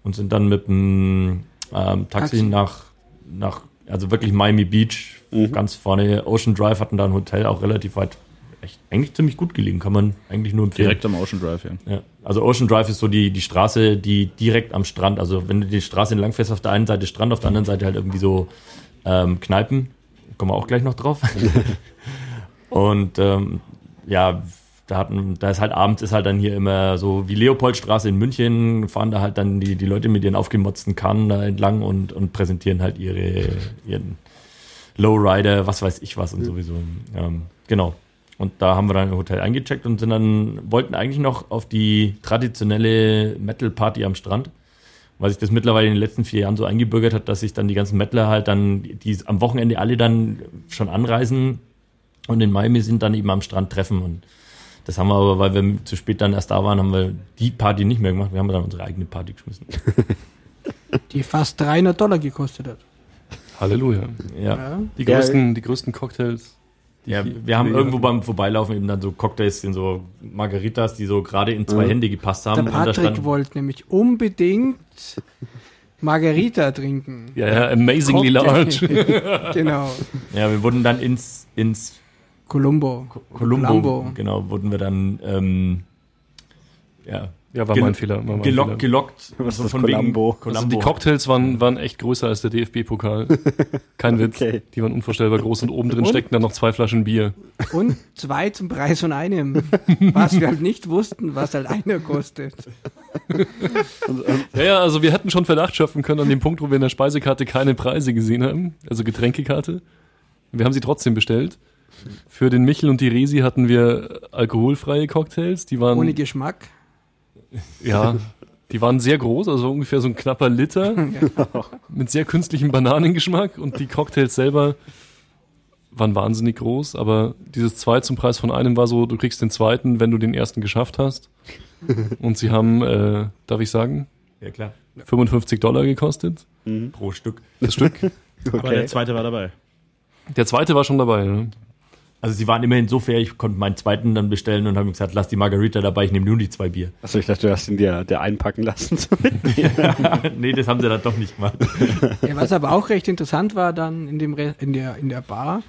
und sind dann mit dem ähm, Taxi, Taxi. nach, nach, also wirklich Miami Beach, Mhm. ganz vorne Ocean Drive, hatten da ein Hotel, auch relativ weit, echt, eigentlich ziemlich gut gelegen, kann man eigentlich nur empfehlen. Direkt am Ocean Drive, ja. Ja. Also Ocean Drive ist so die, die Straße, die direkt am Strand, also wenn du die Straße entlang fährst, auf der einen Seite Strand, auf der anderen Seite halt irgendwie so ähm, Kneipen. Kommen wir auch gleich noch drauf. Und ähm, ja, da, hatten, da ist halt abends ist halt dann hier immer so wie Leopoldstraße in München, fahren da halt dann die, die Leute mit ihren aufgemotzten Kannen da entlang und, und präsentieren halt ihre, ihren Lowrider, was weiß ich was und sowieso. Ähm, genau. Und da haben wir dann im Hotel eingecheckt und sind dann, wollten eigentlich noch auf die traditionelle Metal-Party am Strand. Weil sich das mittlerweile in den letzten vier Jahren so eingebürgert hat, dass sich dann die ganzen Metaler halt dann, die am Wochenende alle dann schon anreisen und in Miami sind, dann eben am Strand treffen. Und das haben wir aber, weil wir zu spät dann erst da waren, haben wir die Party nicht mehr gemacht. Wir haben dann unsere eigene Party geschmissen. Die fast 300 Dollar gekostet hat. Halleluja. Ja. Ja. Die größten, die größten Cocktails. Ja, wir haben irgendwo beim Vorbeilaufen eben dann so Cocktails in so Margaritas, die so gerade in zwei Mhm. Hände gepasst haben. Der und da Patrick wollte nämlich unbedingt Margarita trinken. Ja, ja, amazingly large. Cocktail. genau. ja, wir wurden dann ins, ins Columbo. Columbo, Columbo. genau, wurden wir dann, ähm, ja, Ja, war Gel- mein Fehler. War mein gelockt, Fehler. gelockt. Was so ist das, Columbo? Also die Cocktails waren, waren echt größer als der DFB-Pokal. Kein Witz. Okay. Die waren unvorstellbar groß und oben drin steckten dann noch zwei Flaschen Bier. Und zwei zum Preis von einem. Was wir halt nicht wussten, was halt einer kostet. Ja, ja, also wir hätten schon Verdacht schöpfen können an dem Punkt, wo wir in der Speisekarte keine Preise gesehen haben, also Getränkekarte. Wir haben sie trotzdem bestellt. Für den Michel und die Resi hatten wir alkoholfreie Cocktails. Die waren, Ohne Geschmack. Ja, die waren sehr groß, also ungefähr so ein knapper Liter mit sehr künstlichem Bananengeschmack und die Cocktails selber waren wahnsinnig groß, aber dieses zwei zum Preis von einem war so, du kriegst den zweiten, wenn du den ersten geschafft hast. Und sie haben, äh, darf ich sagen, Ja, klar. 55 Dollar gekostet. Pro Stück. Das Stück. Aber der zweite war dabei. Der zweite war schon dabei. Ne? Also sie waren immerhin so fair, ich konnte meinen zweiten dann bestellen und haben gesagt, lass die Margarita dabei, ich nehme nur die zwei Bier. Achso, ich dachte, du hast ihn dir der einpacken lassen. nee, das haben sie dann doch nicht gemacht. Ja, was aber auch recht interessant war dann in, dem Re in, der, in der Bar,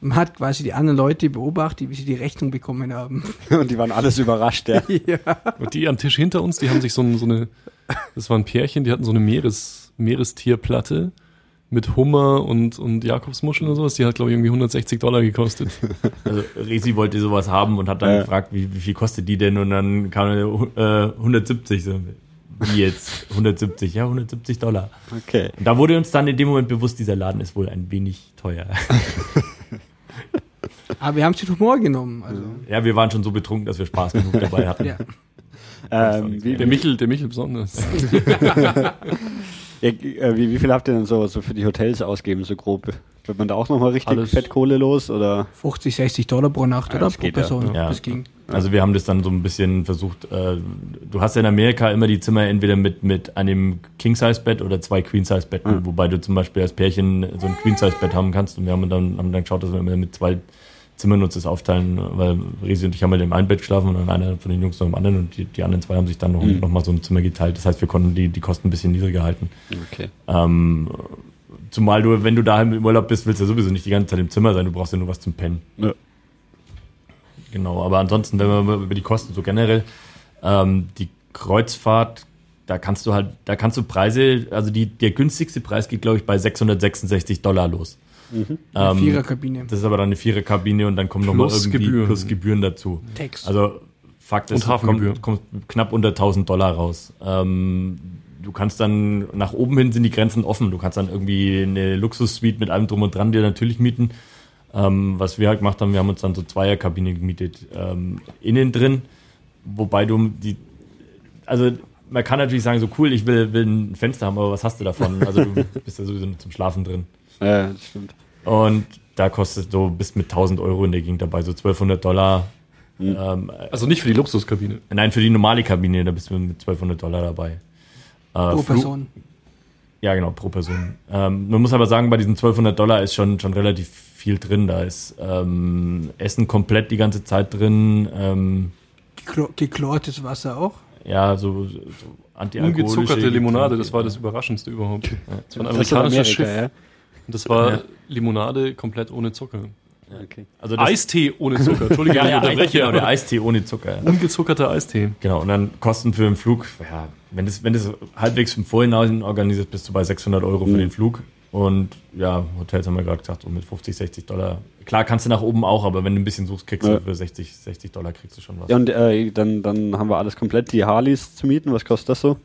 man hat quasi die anderen Leute beobachtet, wie sie die Rechnung bekommen haben. Und die waren alles überrascht, ja. Und die am Tisch hinter uns, die haben sich so, ein, so eine, das waren Pärchen, die hatten so eine Meeres, Meerestierplatte mit Hummer und, und Jakobsmuscheln und sowas. Die hat, glaube ich, irgendwie 160 Dollar gekostet. Also Resi wollte sowas haben und hat dann Ja. gefragt, wie, wie viel kostet die denn? Und dann kam äh, 170. So. Wie jetzt? 170, ja, 170 Dollar. Okay. Und da wurde uns dann in dem Moment bewusst, dieser Laden ist wohl ein wenig teuer. Aber wir haben es mit Humor genommen. Also, ja, wir waren schon so betrunken, dass wir Spaß genug dabei hatten. ja. Ähm, wie, Der Michel, der Michel besonders. Ja, äh, wie, wie viel habt ihr denn so, so für die Hotels ausgeben, so grob? Wird man da auch nochmal richtig Alles. Fettkohle los? Oder? 50, 60 Dollar pro Nacht Ja, oder pro. Person. Ja. Das ging. Also wir haben das dann so ein bisschen versucht. Äh, du hast ja in Amerika immer die Zimmer entweder mit, mit einem King-Size-Bett oder zwei Queen-Size-Betten, Mhm. wobei du zum Beispiel als Pärchen so ein Queen-Size-Bett haben kannst. Und wir haben dann, haben dann geschaut, dass wir immer mit zwei Zimmern uns das aufteilen, weil Resi und ich haben halt im einen Bett geschlafen und dann einer von den Jungs noch im anderen und die, die anderen zwei haben sich dann noch, Mhm. noch mal so ein Zimmer geteilt. Das heißt, wir konnten die, die Kosten ein bisschen niedriger halten. Okay. Ähm, zumal du, wenn du daheim im Urlaub bist, willst du ja sowieso nicht die ganze Zeit im Zimmer sein, du brauchst ja nur was zum Pennen. Ja. Genau, aber ansonsten, wenn wir über die Kosten so generell, ähm, die Kreuzfahrt, da kannst du halt, da kannst du Preise, also die, der günstigste Preis geht, glaube ich, bei 666 Dollar los. Eine Ähm, Viererkabine. Das ist aber dann eine Viererkabine und dann kommen nochmal Plus irgendwie Gebühren. plus Gebühren dazu. Text. Also Fakt ist, kommt, kommt knapp unter 1000 Dollar raus. Ähm, du kannst dann, nach oben hin sind die Grenzen offen. Du kannst dann irgendwie eine Luxussuite mit allem drum und dran dir natürlich mieten. Ähm, was wir halt gemacht haben, wir haben uns dann so Zweierkabine gemietet, ähm, innen drin, wobei du die, also man kann natürlich sagen, so cool, ich will, will ein Fenster haben, aber was hast du davon? Also du bist ja sowieso nur zum Schlafen drin. Ja, das stimmt. Und da kostet so bis mit 1000 Euro in der Gegend dabei, so 1200 Dollar. Ähm, Also nicht für die Luxuskabine. nein, für die normale Kabine, da bist du mit 1200 Dollar dabei. Äh, Pro Person. Ja, genau, pro Person. Ähm, man muss aber sagen, bei diesen 1200 Dollar ist schon, schon relativ viel drin. Da ist ähm, Essen komplett die ganze Zeit drin. Ähm, Geklo- Geklortes Wasser auch. ja, so, so antialkoholische Ungezuckerte Limonade, das war das Überraschendste überhaupt. Das war ein amerikanisches Amerika, Schiff. ja? Und das war Ja. Limonade komplett ohne Zucker. Okay. Also Eistee ohne Zucker. Entschuldige, ja, ja, Eistee, unterbreche. genau, der Eistee ohne Zucker. Ja. ungezuckerter Eistee. Genau, und dann Kosten für den Flug, ja, wenn das, wenn das halbwegs im Vorhinein organisiert, bist du bei 600 Euro für den Flug. Und ja, Hotels haben wir gerade gesagt, so mit 50, 60 Dollar. Klar kannst du nach oben auch, aber wenn du ein bisschen suchst, kriegst Ja. du für 60, 60 Dollar kriegst du schon was. Ja, und äh, dann, dann haben wir alles komplett, die Harleys zu mieten. Was kostet das so?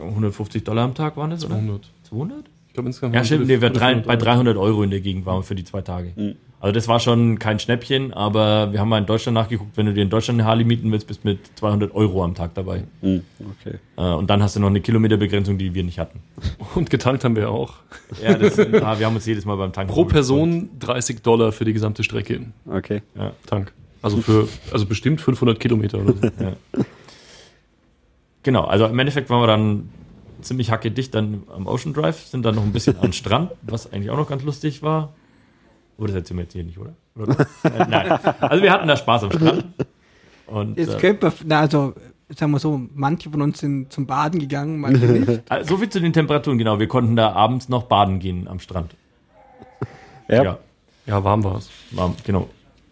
150 Dollar am Tag waren das, oder? 200. 200? Ich glaube insgesamt. Ja, stimmt, nee, wir drei, 500 bei 300 Euro in der Gegend waren wir für die zwei Tage. Mhm. Also das war schon kein Schnäppchen, aber wir haben mal in Deutschland nachgeguckt, wenn du dir in Deutschland eine Harley mieten willst, bist du mit 200 Euro am Tag dabei. Hm, okay. Äh, und dann hast du noch eine Kilometerbegrenzung, die wir nicht hatten. Und getankt haben wir auch. Ja, das, ah, wir haben uns jedes Mal beim Tanken Pro. Person 30 Dollar für die gesamte Strecke. Okay. Ja. Tank. Also für, also bestimmt 500 Kilometer oder so. Genau, also im Endeffekt waren wir dann ziemlich hackedicht dann am Ocean Drive, sind dann noch ein bisschen am Strand, was eigentlich auch noch ganz lustig war. Aber das erzählen wir jetzt hier nicht, oder? oder? äh, nein. Also wir hatten da Spaß am Strand. Und, Jetzt äh, könnte man, na, also, sagen wir so, manche von uns sind zum Baden gegangen, manche nicht. Also so viel zu den Temperaturen, genau. Wir konnten da abends noch baden gehen am Strand. Ja. Ja, warm war es. war, genau.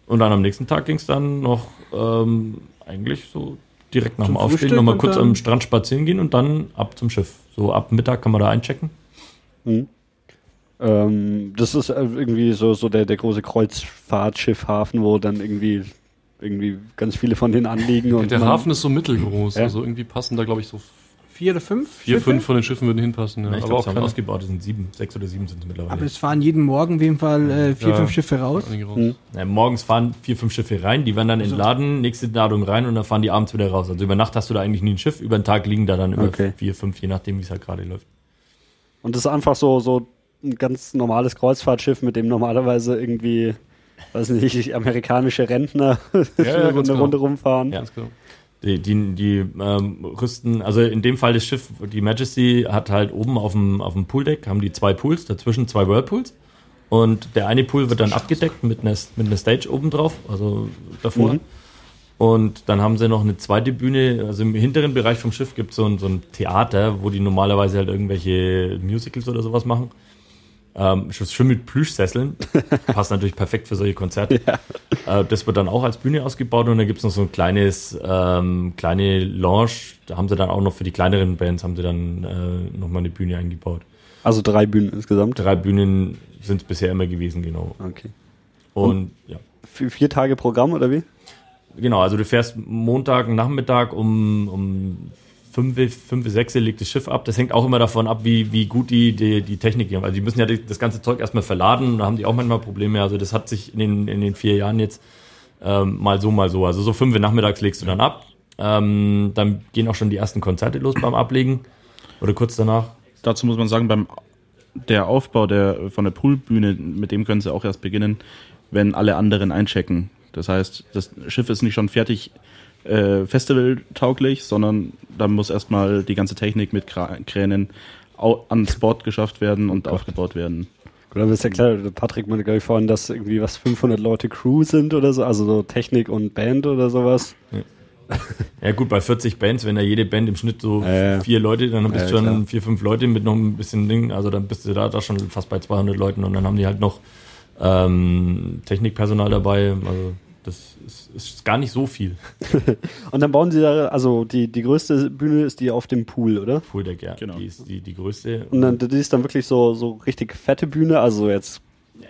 Und dann am nächsten Tag ging es dann noch ähm, eigentlich so direkt nach dem Aufstehen Frühstück nochmal kurz am Strand spazieren gehen und dann ab zum Schiff. So ab Mittag kann man da einchecken. Ähm, das ist äh, irgendwie so, so der, der große Kreuzfahrtschiffhafen, wo dann irgendwie, irgendwie ganz viele von denen anliegen. Und Der man- Hafen ist so mittelgroß. Ja. Also irgendwie passen da, glaube ich, so Vier oder fünf? vier, Schiffe? fünf von den Schiffen würden hinpassen. Ja. ich aber glaube, auch es haben keine ausgebaut, es sind sieben, sechs oder sieben sind es mittlerweile. Aber es fahren jeden Morgen auf jeden Fall äh, vier, Ja. fünf Schiffe raus. Hm. Ja, morgens fahren vier, fünf Schiffe rein, die werden dann entladen, nächste Ladung rein und dann fahren die abends wieder raus. Also über Nacht hast du da eigentlich nie ein Schiff, über den Tag liegen da dann immer Okay. vier, fünf, je nachdem, wie es halt gerade läuft. Und das ist einfach so, so ein ganz normales Kreuzfahrtschiff, mit dem normalerweise irgendwie, weiß nicht, amerikanische Rentner ja, eine Runde, genau. Runde rumfahren. Ja. Ganz genau. Die, die, die ähm, rüsten, also in dem Fall das Schiff, die Majesty hat halt oben auf dem, auf dem Pooldeck, haben die zwei Pools, dazwischen zwei Whirlpools. Und der eine Pool wird dann abgedeckt mit einer, mit einer Stage oben drauf, also davor. Mhm. Und dann haben sie noch eine zweite Bühne, also im hinteren Bereich vom Schiff gibt es so ein, so ein Theater, wo die normalerweise halt irgendwelche Musicals oder sowas machen. Ähm, schön mit Plüschsesseln. Passt natürlich perfekt für solche Konzerte. Äh, das wird dann auch als Bühne ausgebaut und dann gibt es noch so ein kleines, ähm, kleine Lounge. Da haben sie dann auch noch für die kleineren Bands haben sie dann äh, nochmal eine Bühne eingebaut. Also drei Bühnen insgesamt. Drei Bühnen sind es bisher immer gewesen, genau. Okay. Und ja. Vier, vier Tage Programm oder wie? Genau, also du fährst Montag Nachmittag um, um 5, 5, 6 legt das Schiff ab. Das hängt auch immer davon ab, wie, wie gut die, die, die Technik haben. Also die müssen ja das ganze Zeug erstmal verladen, da haben die auch manchmal Probleme. Also das hat sich in den, in den vier Jahren jetzt ähm, mal so, mal so. Also so 5 Uhr nachmittags legst du dann ab. Ähm, dann gehen auch schon die ersten Konzerte los beim Ablegen. Oder kurz danach. Dazu muss man sagen, beim der Aufbau der, von der Poolbühne, mit dem können sie auch erst beginnen, wenn alle anderen einchecken. Das heißt, das Schiff ist nicht schon fertig äh, festivaltauglich, sondern da muss erstmal die ganze Technik mit Kränen ans Bord geschafft werden und aufgebaut werden. Gut, aber ist ja klar, Patrick meinte, glaube ich, vorhin, dass irgendwie was 500 Leute Crew sind oder so, also so Technik und Band oder sowas. Ja gut, bei 40 Bands, wenn da jede Band im Schnitt so Ja, ja. vier Leute, dann bist Ja, du schon klar. vier, fünf Leute mit noch ein bisschen Ding, also dann bist du da, da schon fast bei 200 Leuten und dann haben die halt noch ähm, Technikpersonal dabei, also das ist, ist gar nicht so viel. Und dann bauen sie da, also die, die größte Bühne ist die auf dem Pool, oder? Pooldeck, ja, Genau. die ist die, die größte. Und dann, die ist dann wirklich so, so richtig fette Bühne, also jetzt,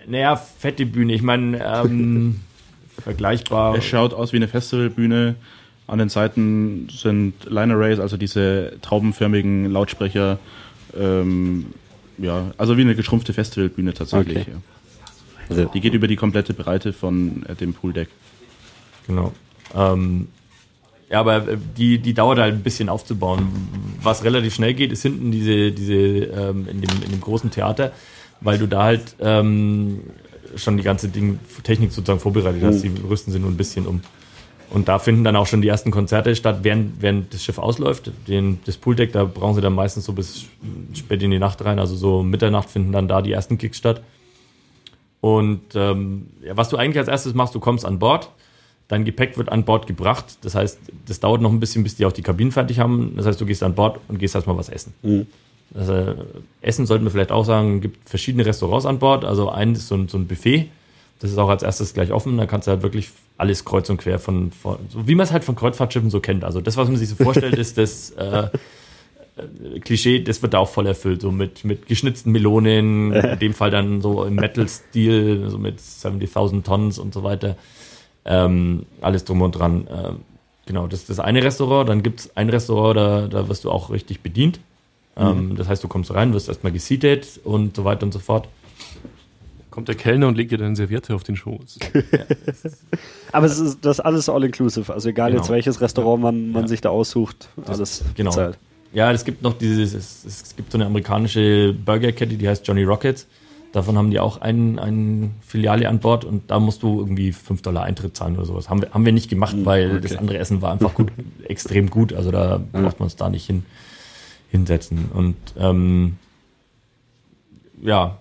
naja, fette Bühne, ich meine, ähm, vergleichbar. Es schaut aus wie eine Festivalbühne An den Seiten sind Line Arrays, also diese traubenförmigen Lautsprecher, ähm, ja, also wie eine geschrumpfte Festivalbühne tatsächlich. Okay. Ja. Also, Die geht über die komplette Breite von äh, dem Pooldeck. Genau. Ähm, ja, aber äh, die, die dauert halt ein bisschen aufzubauen. Was relativ schnell geht, ist hinten diese, diese ähm, in, dem, in dem großen Theater, weil du da halt ähm, schon die ganze Ding, Technik sozusagen vorbereitet hast. Die rüsten sie nur ein bisschen um. Und da finden dann auch schon die ersten Konzerte statt, während, während das Schiff ausläuft. Den, das Pooldeck, da brauchen sie dann meistens so bis spät in die Nacht rein. Also so Mitternacht finden dann da die ersten Kicks statt. Und ähm, ja, was du eigentlich als erstes machst, du kommst an Bord, dein Gepäck wird an Bord gebracht. Das heißt, das dauert noch ein bisschen, bis die auch die Kabinen fertig haben. Das heißt, du gehst an Bord und gehst erstmal was essen. Also, essen sollten wir vielleicht auch sagen, gibt verschiedene Restaurants an Bord. Also ein ist so ein, so ein Buffet. Das ist auch als erstes gleich offen. Da kannst du halt wirklich alles kreuz und quer von, von so wie man es halt von Kreuzfahrtschiffen so kennt. Also das, was man sich so vorstellt, ist das äh, Klischee, das wird da auch voll erfüllt. So mit, mit geschnitzten Melonen, in dem Fall dann so im Metal-Stil, so mit 70.000 Tons und so weiter. Ähm, alles drum und dran. Ähm, genau, das ist das eine Restaurant. Dann gibt es ein Restaurant, da, da wirst du auch richtig bedient. Ähm, Das heißt, du kommst rein, wirst erstmal geseatet und so weiter und so fort. Kommt der Kellner und legt dir deine Serviette auf den Schoß. aber es ist das ist alles all-inclusive. Also egal Genau. jetzt welches Restaurant man, man Ja. sich da aussucht, alles genau. bezahlt. Ja, es gibt noch dieses, es, es gibt so eine amerikanische Burgerkette, die heißt Johnny Rockets. Davon haben die auch ein, ein Filiale an Bord und da musst du irgendwie 5 Dollar Eintritt zahlen oder sowas. Haben wir, haben wir nicht gemacht, weil das andere Essen war einfach gut, extrem gut. Also da braucht man uns da nicht hin, hinsetzen. Und ähm, ja,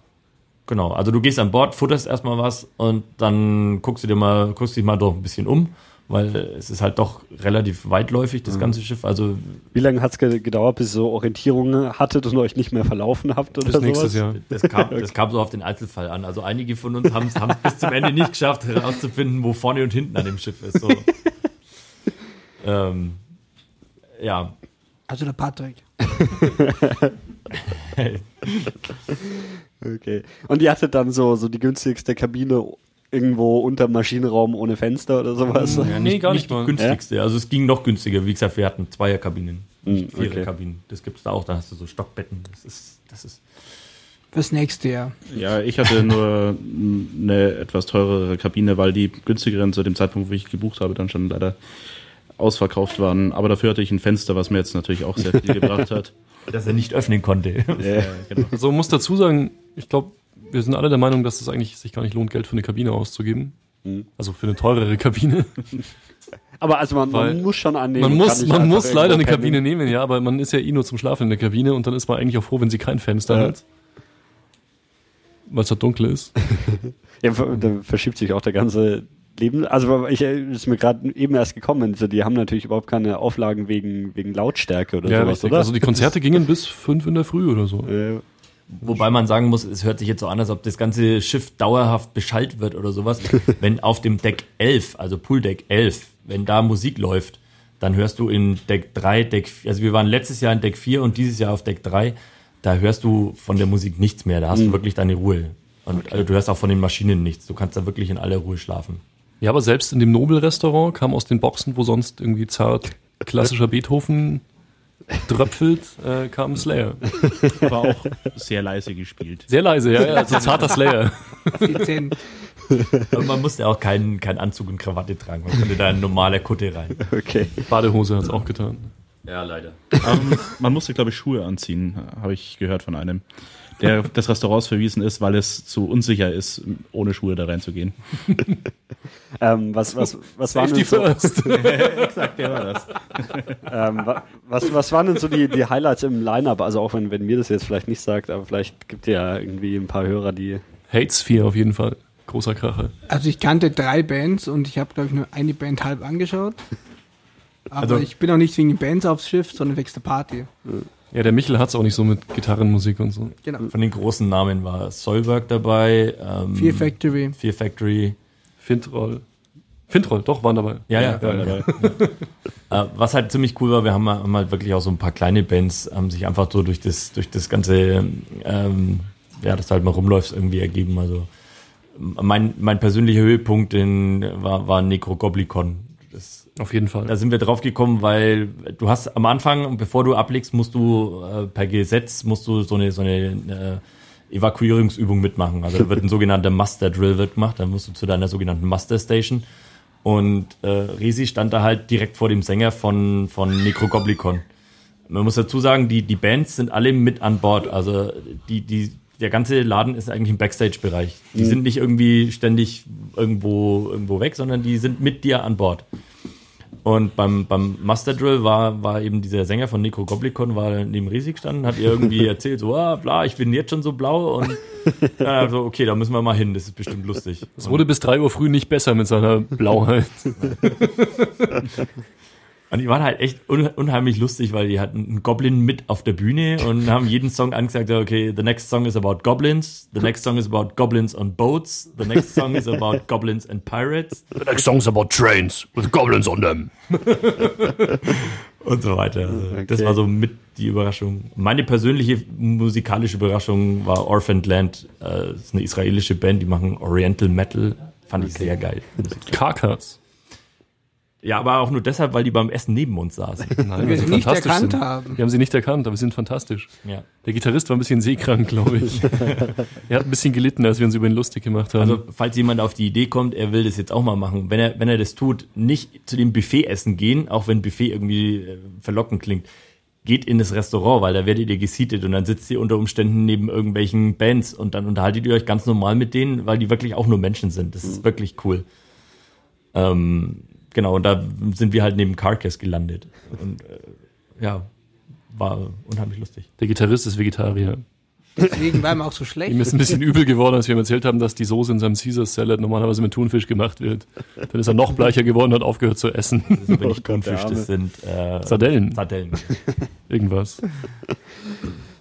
genau. Also du gehst an Bord, futterst erstmal was und dann guckst du dir mal, guckst dich mal doch ein bisschen um, weil es ist halt doch relativ weitläufig, das ganze Schiff. Also Wie lange hat es gedauert, bis ihr so Orientierungen hattet und euch nicht mehr verlaufen habt oder Bis nächstes sowas? Jahr. Das kam, das kam so auf den Einzelfall an. Also einige von uns haben es bis zum Ende nicht geschafft, herauszufinden, wo vorne und hinten an dem Schiff ist. So. ähm, ja, Also der Patrick. Okay. Und ihr hattet dann so, so die günstigste Kabine irgendwo unterm Maschinenraum ohne Fenster oder sowas? ja Nee, gar nicht die mal. günstigste. Also es ging noch günstiger. Wie gesagt, wir hatten Zweierkabinen, nicht Hm, okay. Viererkabinen. Das gibt es da auch. Da hast du so Stockbetten. Das ist, das ist Fürs nächste Jahr. Ja, ich hatte nur eine etwas teurere Kabine, weil die günstigeren zu dem Zeitpunkt, wo ich gebucht habe, dann schon leider ausverkauft waren. Aber dafür hatte ich ein Fenster, was mir jetzt natürlich auch sehr viel gebracht hat. dass er nicht öffnen konnte. Ja, genau. Also man muss dazu sagen, ich glaube, wir sind alle der Meinung, dass es eigentlich sich gar nicht lohnt, Geld für eine Kabine auszugeben. Mhm. Also für eine teurere Kabine. Aber also man, man muss schon annehmen. Man muss, man muss leider eine pennen. Kabine nehmen, ja, aber man ist ja eh nur zum Schlafen in der Kabine und dann ist man eigentlich auch froh, wenn sie kein Fenster Ja. hat. Weil es halt dunkel ist. Ja, ver- da verschiebt sich auch der ganze Leben. Also ich ist mir gerade eben erst gekommen. Also die haben natürlich überhaupt keine Auflagen wegen, wegen Lautstärke oder ja, sowas, richtig. oder? Also die Konzerte gingen bis fünf in der Früh oder so. äh, Wobei man sagen muss, es hört sich jetzt so an, als ob das ganze Schiff dauerhaft beschallt wird oder sowas. wenn auf dem Deck 11, also Pooldeck 11, wenn da Musik läuft, dann hörst du in Deck 3, Deck 4, also wir waren letztes Jahr in Deck 4 und dieses Jahr auf Deck 3, da hörst du von der Musik nichts mehr, da hast du wirklich deine Ruhe. Und also du hörst auch von den Maschinen nichts, du kannst da wirklich in aller Ruhe schlafen. Ja, aber selbst in dem Nobel-Restaurant kam aus den Boxen, wo sonst irgendwie zart klassischer Beethoven tröpfelt, äh, kam Slayer. Aber auch sehr leise gespielt. Sehr leise, ja, ja, also zarter Slayer. Und man musste auch keinen keinen Anzug und Krawatte tragen, man konnte da in normale Kutte rein. okay. Badehose hat's auch getan. Ja, leider. Ähm, man musste, glaube ich, Schuhe anziehen, habe ich gehört von einem, der des Restaurants verwiesen ist, weil es zu unsicher ist, ohne Schuhe da reinzugehen. Ähm, was, was, was waren denn so, first. Exakt, der war das. ähm, wa- was, was waren denn so die, die Highlights im Line-Up? Also auch wenn, wenn mir das jetzt vielleicht nicht sagt, aber vielleicht gibt ja irgendwie ein paar Hörer, die Hate Sphere auf jeden Fall. Großer Kracher. Also ich kannte drei Bands und ich habe, glaube ich, nur eine Band halb angeschaut. Aber Also- ich bin auch nicht wegen den Bands aufs Schiff, sondern wegen der Party. Ja, der Michel hat's auch nicht so mit Gitarrenmusik und so. Genau. Von den großen Namen war Solberg dabei, ähm, Fear Factory. Fear Factory, Fintroll. Fintroll, doch, waren dabei. Ja, ja. Ja, ja. Äh, was halt ziemlich cool war, wir haben, haben halt wirklich auch so ein paar kleine Bands, haben sich einfach so durch das, durch das ganze, ähm, ja, dass du halt mal rumläufst, irgendwie ergeben. Also mein, mein persönlicher Höhepunkt in, war, war Necrogoblicon. Das, Auf jeden Fall. da sind wir drauf gekommen, weil du hast am Anfang, bevor du ablegst, musst du äh, per Gesetz musst du so eine so eine äh, Evakuierungsübung mitmachen. Also da wird ein sogenannter Muster Drill wird gemacht. Dann musst du zu deiner sogenannten Muster Station. Und äh, Resi stand da halt direkt vor dem Sänger von von Necrogoblicon. Man muss dazu sagen, die die Bands sind alle mit an Bord. Also die die der ganze Laden ist eigentlich im Backstage-Bereich. Die sind nicht irgendwie ständig irgendwo, irgendwo weg, sondern die sind mit dir an Bord. Und beim, beim Master Drill war, war eben dieser Sänger von Nico Goblikon, war neben Resi gestanden, hat ihr irgendwie erzählt, so, ah, bla, ich bin jetzt schon so blau und ja, so, okay, da müssen wir mal hin, das ist bestimmt lustig. Es wurde bis 3 Uhr früh nicht besser mit seiner Blauheit. Und die waren halt echt un unheimlich lustig, weil die hatten einen Goblin mit auf der Bühne und haben jeden Song angesagt, okay, the next song is about goblins, the next song is about goblins on boats, the next song is about goblins and pirates The next song's about trains with goblins on them. und so weiter. Also Das war so mit die Überraschung. Meine persönliche musikalische Überraschung war Orphaned Land. Äh, Das ist eine israelische Band, die machen Oriental Metal. Fand ich sehr geil. Karkas. Ja, aber auch nur deshalb, weil die beim Essen neben uns saßen. Nein, wir weil sie nicht fantastisch erkannt sind. haben. Wir haben sie nicht erkannt, aber sie sind fantastisch. Ja. Der Gitarrist war ein bisschen seekrank, glaube ich. er hat ein bisschen gelitten, als wir uns über ihn lustig gemacht haben. Also, falls jemand auf die Idee kommt, er will das jetzt auch mal machen, wenn er, wenn er das tut, nicht zu dem Buffet essen gehen, auch wenn Buffet irgendwie äh, verlockend klingt. Geht in das Restaurant, weil da werdet ihr gesietet und dann sitzt ihr unter Umständen neben irgendwelchen Bands und dann unterhaltet ihr euch ganz normal mit denen, weil die wirklich auch nur Menschen sind. Das ist wirklich cool. Ähm, genau, und da sind wir halt neben Carcass gelandet. Und äh, ja, war unheimlich lustig. der Gitarrist ist Vegetarier. Deswegen war ihm auch so Ihm schlecht. ist ein bisschen übel geworden, als wir ihm erzählt haben, dass die Soße in seinem Caesar Salad normalerweise mit Thunfisch gemacht wird. Dann ist er noch bleicher geworden und hat aufgehört zu essen. Das sind nicht Oh der Thunfisch, das sind äh, Sardellen, Sardellen. irgendwas.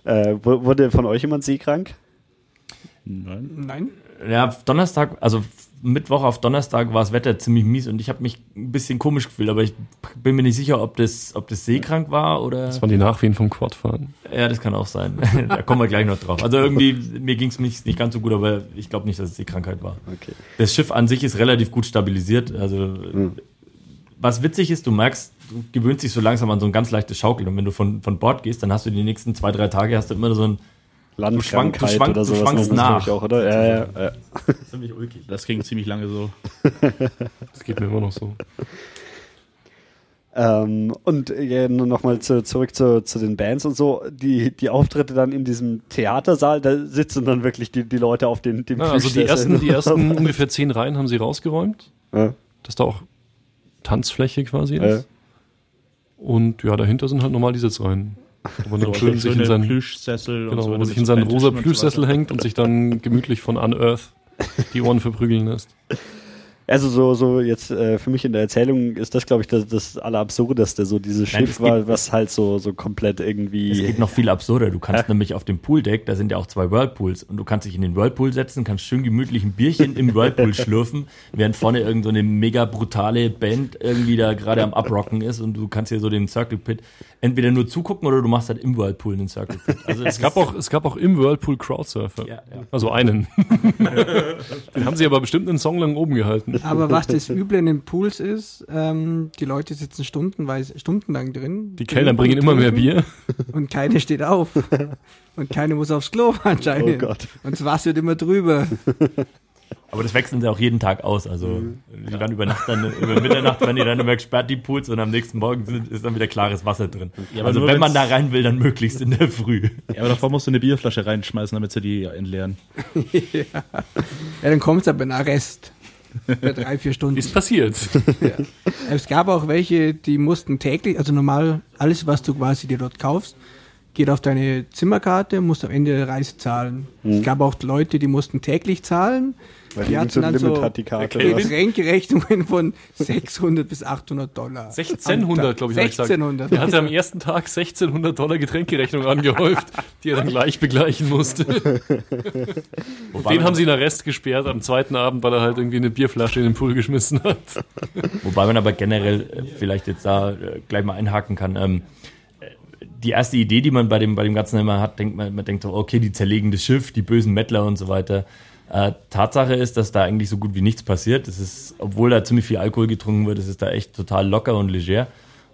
Äh, wu- wurde von euch jemand seekrank? Nein. Nein? Ja, Donnerstag, also Mittwoch auf Donnerstag war das Wetter ziemlich mies und ich habe mich ein bisschen komisch gefühlt, aber ich bin mir nicht sicher, ob das, ob das seekrank war oder. Das waren die Nachwehen vom Quadfahren. Ja, das kann auch sein. da kommen wir gleich noch drauf. Also irgendwie, mir ging es nicht, nicht ganz so gut, aber ich glaube nicht, dass es Seekrankheit war. Okay. Das Schiff an sich ist relativ gut stabilisiert. Also was witzig ist, du merkst, du gewöhnst dich so langsam an so ein ganz leichtes Schaukeln. Und wenn du von, von Bord gehst, dann hast du die nächsten zwei, drei Tage hast du immer so ein Landkrankheit schwank- oder du sowas. schwankst man das, nach. auch, oder? Ja, ja, ja. ziemlich ulkig. Das ging ziemlich lange so. Das geht mir immer noch so. Ähm, und äh, nur nochmal zu, zurück zu, zu den Bands und so. Die, die Auftritte dann in diesem Theatersaal, da sitzen dann wirklich die, die Leute auf den dem Ja, also die ersten, die ersten ungefähr zehn Reihen haben sie rausgeräumt, Ja. dass da auch Tanzfläche quasi Ja. ist. Und ja, dahinter sind halt normal die Sitzreihen. Wo man schön sich in seinen, Plüschsessel genau, so wo sich in seinen rosa Plüschsessel hängt und sich dann gemütlich von Unearth die Ohren verprügeln lässt. Also so, so jetzt äh, für mich in der Erzählung ist das, glaube ich, das, das Allerabsurdeste, so dieses Nein, Schiff, es gibt- war, was halt so, so komplett Es irgendwie. geht noch viel absurder. Du kannst nämlich auf dem Pooldeck, da sind ja auch zwei Whirlpools und du kannst dich in den Whirlpool setzen, kannst schön gemütlich ein Bierchen im Whirlpool schlürfen, während vorne irgend so eine mega brutale Band irgendwie da gerade am Abrocken ist und du kannst hier so den Circle Pit entweder nur zugucken oder du machst halt im Whirlpool einen Circle Pit. Also Es gab auch, es gab auch im Whirlpool Crowdsurfer. Ja, ja. Also einen. Den haben sie aber bestimmt einen Song lang oben gehalten. Aber was das Üble in den Pools ist, ähm, die Leute sitzen stundenweise, stundenlang drin. Die Kellner bringen immer mehr Bier. Und keine steht auf. Und keine muss aufs Klo anscheinend. Oh Gott. Und das Wasser wird immer drüber. Aber das wechseln sie auch jeden Tag aus. Also die werden über Nacht dann, über Mitternacht werden die dann immer gesperrt, die Pools, und am nächsten Morgen sind, ist dann wieder klares Wasser drin. aber also wenn man da rein will, dann möglichst in der Früh. Ja, aber davor musst du eine Bierflasche reinschmeißen, damit sie die entleeren. Ja, dann kommt es aber in Arrest. Für drei, vier Stunden. Ist passiert. Es gab auch welche, die mussten täglich, also normal, alles, was du quasi dir dort kaufst, geht auf deine Zimmerkarte, musst am Ende der Reise zahlen. Es gab auch Leute, die mussten täglich zahlen. Weil die die hatten so dann Limit so hat die Karte. Getränkerechnungen von 600 bis 800 Dollar. 1600, glaube ich, habe ich gesagt. 1600. Er hatte am ersten Tag 1600 Dollar Getränkerechnung angehäuft, die er dann gleich begleichen musste. Und den haben sie in Arrest gesperrt am zweiten Abend, weil er halt irgendwie eine Bierflasche in den Pool geschmissen hat. Wobei man aber generell äh, vielleicht jetzt da äh, gleich mal einhaken kann. Ähm, äh, die erste Idee, die man bei dem, bei dem Ganzen immer hat, denkt man, man denkt so, okay, die zerlegen das Schiff, die bösen Mettler und so weiter. Äh, Tatsache ist, dass da eigentlich so gut wie nichts passiert. Es ist, obwohl da ziemlich viel Alkohol getrunken wird, es ist da echt total locker und leger.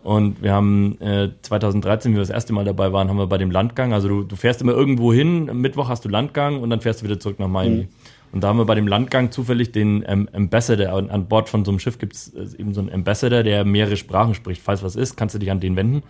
Und wir haben äh, 2013, wie wir das erste Mal dabei waren, haben wir bei dem Landgang, also du, du fährst immer irgendwo hin, am Mittwoch hast du Landgang und dann fährst du wieder zurück nach Miami. Mhm. Und da haben wir bei dem Landgang zufällig den ähm, Ambassador, an, an Bord von so einem Schiff gibt es eben so einen Ambassador, der mehrere Sprachen spricht. Falls was ist, kannst du dich an den wenden.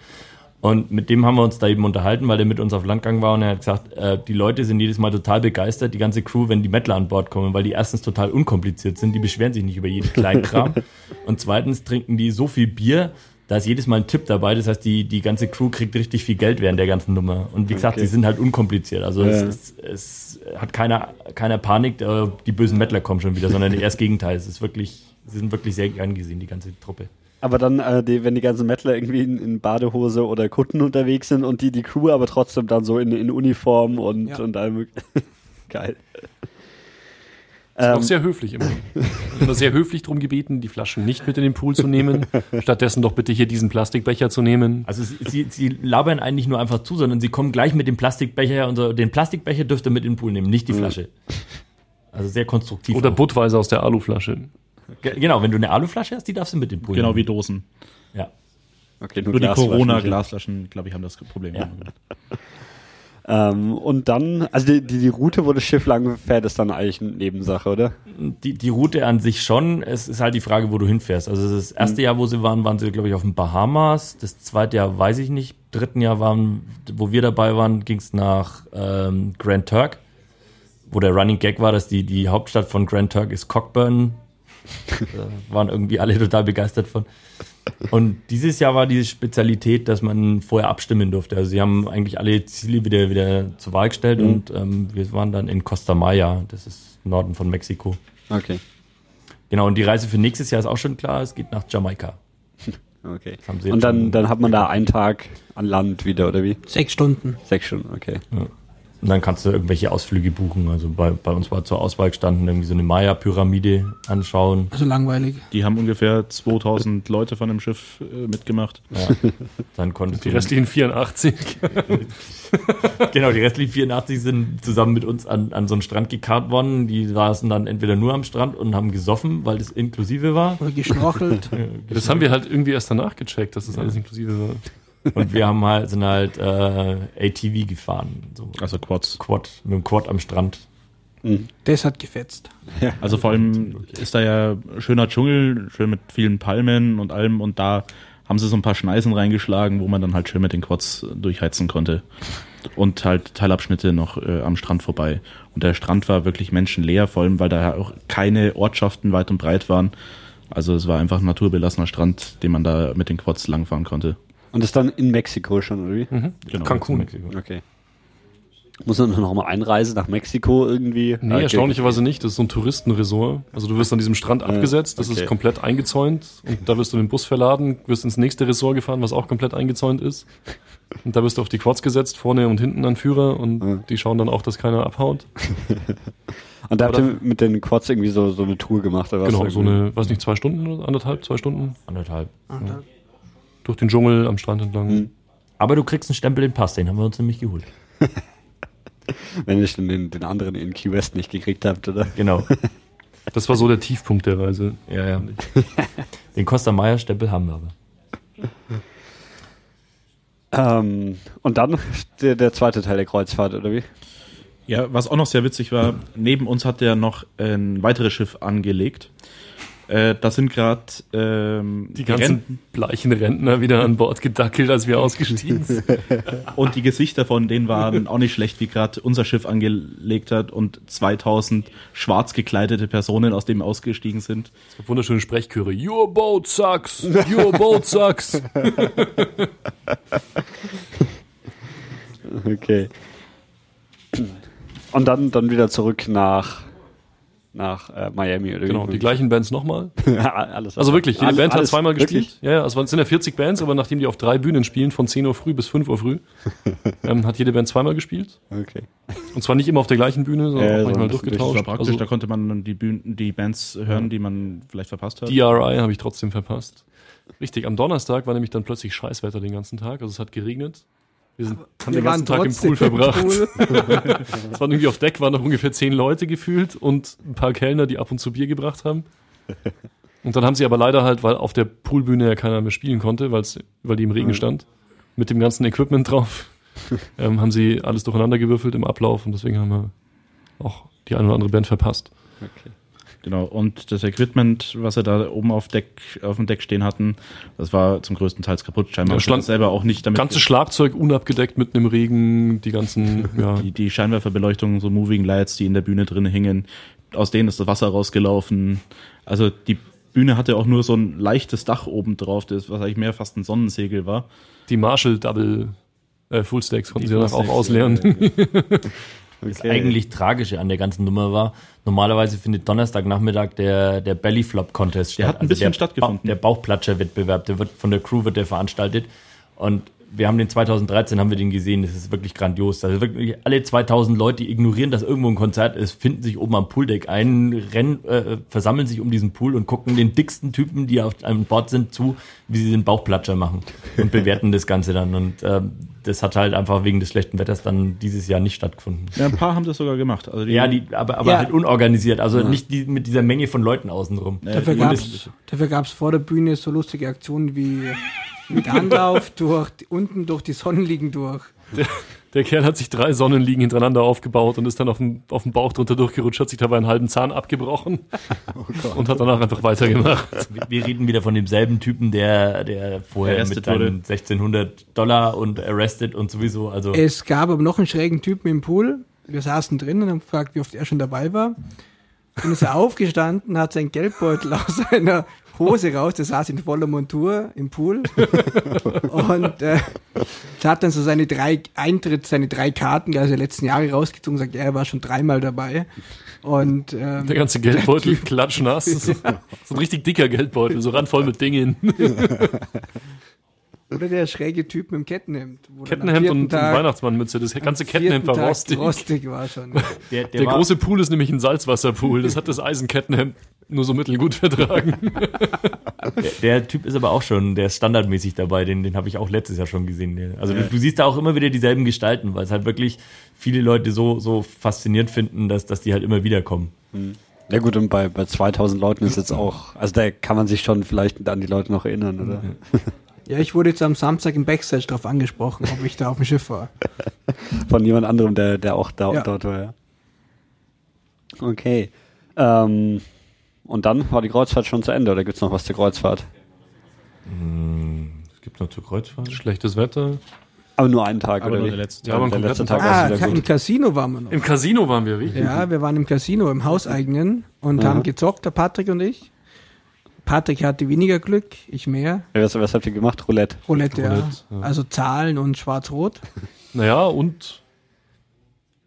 Und mit dem haben wir uns da eben unterhalten, weil der mit uns auf Landgang war und er hat gesagt, äh, die Leute sind jedes Mal total begeistert, die ganze Crew, wenn die Mettler an Bord kommen, weil die erstens total unkompliziert sind, die beschweren sich nicht über jeden kleinen Kram. und zweitens trinken die so viel Bier, da ist jedes Mal ein Tipp dabei, das heißt, die, die ganze Crew kriegt richtig viel Geld während der ganzen Nummer. Und wie gesagt, Okay. sie sind halt unkompliziert. Also Ja. es, ist, es hat keiner, keiner Panik, äh, die bösen Mettler kommen schon wieder, sondern eher das Gegenteil. Es ist wirklich, sie sind wirklich sehr gern gesehen, die ganze Truppe. Aber dann, äh, die, wenn die ganzen Mettler irgendwie in, in Badehose oder Kutten unterwegs sind und die, die Crew aber trotzdem dann so in, in Uniform und, Ja. und allem. Geil. Ist auch Ähm, sehr höflich immer. immer sehr höflich darum gebeten, die Flaschen nicht mit in den Pool zu nehmen. Stattdessen doch bitte hier diesen Plastikbecher zu nehmen. Also sie, sie, sie labern eigentlich nur einfach zu, sondern sie kommen gleich mit dem Plastikbecher her und so, den Plastikbecher dürft ihr mit in den Pool nehmen, nicht die Flasche. Also sehr konstruktiv. Oder auch. Budweiser aus der Aluflasche. Ge- Genau, wenn du eine Aluflasche hast, die darfst du mit in den Pool Genau wie. Dosen. Ja. okay, Nur die Glasflaschen. Corona-Glasflaschen, glaube ich, haben das Problem. Ja. Ähm, und dann, also die, die, die Route, wo das Schiff lang fährt, ist dann eigentlich eine Nebensache, oder? Die, die Route an sich schon, es ist halt die Frage, wo du hinfährst. Also das erste Jahr, wo sie waren, waren sie, glaube ich, auf den Bahamas. Das zweite Jahr weiß ich nicht. Dritten Jahr waren, wo wir dabei waren, ging es nach ähm, Grand Turk, wo der Running Gag war, dass die, die Hauptstadt von Grand Turk ist Cockburn. Da waren irgendwie alle total begeistert von. Und dieses Jahr war die Spezialität, dass man vorher abstimmen durfte. Also sie haben eigentlich alle Ziele wieder, wieder zur Wahl gestellt und ähm, wir waren dann in Costa Maya, das ist Norden von Mexiko. Okay. Genau, und die Reise für nächstes Jahr ist auch schon klar, es geht nach Jamaika. Okay. Und dann, dann hat man da einen Tag an Land wieder, oder wie? Sechs Stunden. Sechs Stunden, okay. Und dann kannst du irgendwelche Ausflüge buchen. Also bei, bei uns war zur Auswahl gestanden, irgendwie so eine Maya-Pyramide anschauen. Also langweilig. Die haben ungefähr 2000 Leute von dem Schiff äh, mitgemacht. Ja. Dann konntest Die restlichen 84. Genau, die restlichen 84 sind zusammen mit uns an, an so einen Strand gekarrt worden. Die saßen dann entweder nur am Strand und haben gesoffen, weil das inklusive war. Oder geschnorchelt. Das haben wir halt irgendwie erst danach gecheckt, dass das alles inklusive war. Und wir haben halt, sind halt äh, ATV gefahren. So Also Quads. Quad, mit dem Quad am Strand. Das hat gefetzt. Also vor allem ist da ja schöner Dschungel, schön mit vielen Palmen und allem und da haben sie so ein paar Schneisen reingeschlagen, wo man dann halt schön mit den Quads durchheizen konnte. Und halt Teilabschnitte noch äh, am Strand vorbei. Und der Strand war wirklich menschenleer, vor allem weil da auch keine Ortschaften weit und breit waren. Also es war einfach ein naturbelassener Strand, den man da mit den Quads langfahren konnte. Und das dann in Mexiko schon, oder wie? Genau. Cancun. Mexiko. Okay. Muss man noch mal einreisen nach Mexiko irgendwie? Nee, Okay. erstaunlicherweise nicht. Das ist so ein Touristenresort. Also du wirst an diesem Strand abgesetzt, das okay. ist komplett eingezäunt und da wirst du in den Bus verladen, wirst ins nächste Resort gefahren, was auch komplett eingezäunt ist. Und da wirst du auf die Quads gesetzt, vorne und hinten an Führer und Ja. die schauen dann auch, dass keiner abhaut. Und da habt ihr mit den Quads irgendwie so, so eine Tour gemacht, oder was? Genau, so eine, weiß nicht, zwei Stunden oder anderthalb, zwei Stunden Anderthalb. Durch den Dschungel am Strand entlang. Mhm. Aber du kriegst einen Stempel in Pass, den haben wir uns nämlich geholt. Wenn ihr schon den, den anderen in Key West nicht gekriegt habt, oder? Genau. Das war so der Tiefpunkt der Reise. ja, ja. Den Costa Maya Stempel haben wir aber. Ähm, und dann der, der zweite Teil der Kreuzfahrt, oder wie? Ja, was auch noch sehr witzig war, neben uns hat der noch ein weiteres Schiff angelegt. Äh, da sind gerade ähm, Die ganzen bleichen Rentner wieder an Bord gedackelt, als wir ausgestiegen sind. Und die Gesichter von denen waren auch nicht schlecht, wie gerade unser Schiff angelegt hat und 2000 schwarz gekleidete Personen aus dem ausgestiegen sind. Wunderschöne Sprechchöre. Your boat sucks! Your boat sucks! Okay. Und dann, dann wieder zurück nach, nach äh, Miami, oder Genau, die gleichen Bands nochmal. alles, Also wirklich, jede alles- Band hat zweimal wirklich? gespielt. Ja, ja, es sind ja 40 Bands, aber nachdem die auf drei Bühnen spielen, von 10 Uhr früh bis 5 Uhr früh, ähm, hat jede Band zweimal gespielt. Okay. Und zwar nicht immer auf der gleichen Bühne, sondern Ja, auch so manchmal war durchgetauscht. praktisch, Also da konnte man dann die, Bühnen, die Bands hören, die man vielleicht verpasst hat. DRI habe ich trotzdem verpasst. Richtig, am Donnerstag war nämlich dann plötzlich Scheißwetter den ganzen Tag. Also es hat geregnet. Wir sind, haben Wir den ganzen Tag im Pool verbracht. Pool. Es waren irgendwie auf Deck, waren noch ungefähr zehn Leute gefühlt und ein paar Kellner, die ab und zu Bier gebracht haben. Und dann haben sie aber leider halt, weil auf der Poolbühne ja keiner mehr spielen konnte, weil die im Regen stand, mit dem ganzen Equipment drauf, ähm, haben sie alles durcheinander gewürfelt im Ablauf und deswegen haben wir auch die eine oder andere Band verpasst. Genau, und das Equipment, was sie da oben auf, Deck, auf dem Deck stehen hatten, das war zum größten Teil kaputt. Scheinbar Ja, stand- selber auch nicht damit. Ganzes Schlagzeug unabgedeckt mitten im Regen, die ganzen, ja, die, die Scheinwerferbeleuchtung, so Moving Lights, die in der Bühne drin hingen, aus denen ist das Wasser rausgelaufen. Also die Bühne hatte auch nur so ein leichtes Dach oben drauf, das, was eigentlich mehr fast ein Sonnensegel war. die Marshall Double äh, Full Stacks konnten sie danach auch ausleeren. Das Das eigentlich Tragische an der ganzen Nummer war, normalerweise findet Donnerstagnachmittag der, der Bellyflop-Contest statt. Also hat ein bisschen der, stattgefunden. Ba- Der Bauchplatscher-Wettbewerb, der wird von der Crew wird der veranstaltet. Und wir haben den 2013 haben wir den gesehen, das ist wirklich grandios. Also wirklich alle 2000 Leute die ignorieren, dass irgendwo ein Konzert ist, finden sich oben am Pooldeck ein, rennen, äh, versammeln sich um diesen Pool und gucken den dicksten Typen, die auf einem Bord sind, zu, wie sie den Bauchplatscher machen und bewerten das Ganze dann. Und ähm, das hat halt einfach wegen des schlechten Wetters dann dieses Jahr nicht stattgefunden. Ja, ein paar haben das sogar gemacht. Also die, Ja, die, aber, aber Ja. halt unorganisiert, also nicht die, mit dieser Menge von Leuten außenrum. Dafür dafür gab's vor der Bühne so lustige Aktionen wie mit Anlauf durch unten durch die Sonnenliegen durch. Der Kerl hat sich drei Sonnenliegen hintereinander aufgebaut und ist dann auf dem, auf dem Bauch drunter durchgerutscht, hat sich dabei einen halben Zahn abgebrochen und hat danach einfach weitergemacht. Wir- Wir reden wieder von demselben Typen, der, der vorher Arrested mit seinen wurde. 1600 Dollar und arrested und sowieso, also Es gab aber noch einen schrägen Typen im Pool. Wir saßen drin und haben gefragt, wie oft er schon dabei war. Dann ist er aufgestanden, hat seinen Geldbeutel aus seiner Hose raus, der saß in voller Montur im Pool und äh, hat dann so seine drei Eintritt, seine drei Karten, also die letzten Jahre rausgezogen, sagt, er war schon dreimal dabei und ähm, Der ganze Geldbeutel klatschnass. So ein richtig dicker Geldbeutel, so randvoll mit Dingen. oder der schräge Typ mit dem Kettenhemd. Kettenhemd und Tag- Weihnachtsmannmütze. Das ganze Kettenhemd war Tag rostig. rostig war schon. der, der, Der war, große Pool ist nämlich ein Salzwasserpool. Das hat das Eisenkettenhemd nur so mittelgut vertragen. der, der Typ ist aber auch schon, der ist standardmäßig dabei, den, den habe ich auch letztes Jahr schon gesehen. Also du, du siehst da auch immer wieder dieselben Gestalten, weil es halt wirklich viele Leute so, so faszinierend finden, dass, dass die halt immer wieder kommen. Ja gut, und bei, bei 2000 Leuten ist jetzt auch, also da kann man sich schon vielleicht an die Leute noch erinnern, oder? Ja, ich wurde jetzt am Samstag im Backstage darauf angesprochen, ob ich da auf dem Schiff war. Von jemand anderem, der, der auch da, Ja. dort war, ja. Okay. Ähm, und dann war die Kreuzfahrt schon zu Ende, oder gibt's noch was zur Kreuzfahrt? Es gibt noch zur Kreuzfahrt. Schlechtes Wetter. Aber nur einen Tag, Aber oder nur der letzte Ja, aber der letzte kompletten Tag Ah, war wieder im. Casino waren wir noch. Im Casino waren wir, richtig? Ja, wir waren im Casino, im Hauseigenen und Aha. haben gezockt, der Patrick und ich. Patrick hatte weniger Glück, ich mehr. Was, was habt ihr gemacht? Roulette. Roulette, Roulette, ja. ja. Also Zahlen und Schwarz-Rot. Naja, und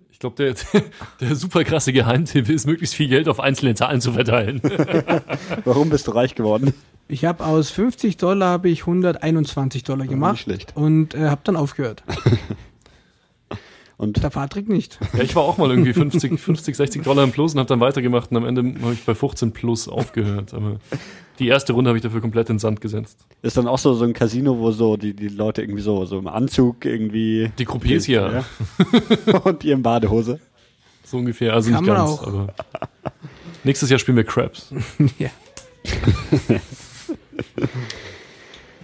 ich glaube, der, der super krasse Geheimtipp ist, möglichst viel Geld auf einzelne Zahlen zu verteilen. Warum bist du reich geworden? Ich habe aus 50 Dollar habe ich 121 Dollar gemacht Nicht schlecht. und äh, habe dann aufgehört. Und Der Patrick nicht. Ja, ich war auch mal irgendwie 50, 50 60 Dollar im Plus und habe dann weitergemacht und am Ende habe ich bei 15 Plus aufgehört. Aber die erste Runde habe ich dafür komplett in den Sand gesetzt. ist dann auch so, so ein Casino, wo so die, die Leute irgendwie so, so im Anzug irgendwie. Die Croupiers ja, und ihr in Badehose. so ungefähr. Also Kann nicht man ganz. auch. Aber nächstes Jahr spielen wir Crabs. ja.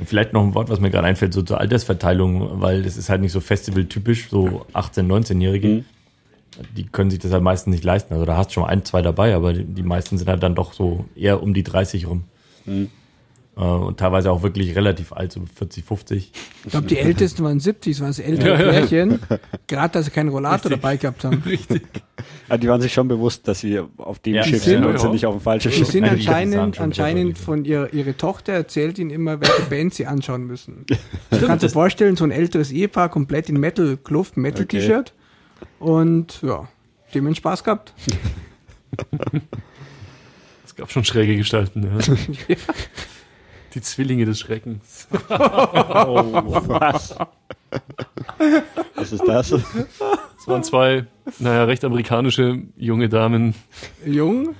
Vielleicht noch ein Wort, was mir gerade einfällt, so zur Altersverteilung, weil das ist halt nicht so festivaltypisch, so 18-, 19-Jährige. Mhm. Die können sich das halt meistens nicht leisten. Also da hast du schon ein, zwei dabei, aber die, die meisten sind halt dann doch so eher um die 30 rum. Mhm. Äh, und teilweise auch wirklich relativ alt, so 40, 50. Ich glaube, die Ältesten waren 70, das waren das ältere Ja, ja. Pärchen. Gerade, dass sie keinen Rollator dabei gehabt haben. Richtig. Aber die waren sich schon bewusst, dass sie auf dem Ja, Schiff die sind sind- und ja. sind nicht auf dem falschen Sie Schiff. sind Einige sahen anscheinend, anscheinend von ihrer, ihre Tochter erzählt ihnen immer, welche Band sie anschauen müssen. Du kannst dir vorstellen, so ein älteres Ehepaar komplett in Metal-Kluft, Metal-T-Shirt. Und ja, dem haben Spaß gehabt. Es gab schon schräge Gestalten. Ja. Die Zwillinge des Schreckens. Was? Was ist das? Es waren zwei, naja, recht amerikanische junge Damen, Jung.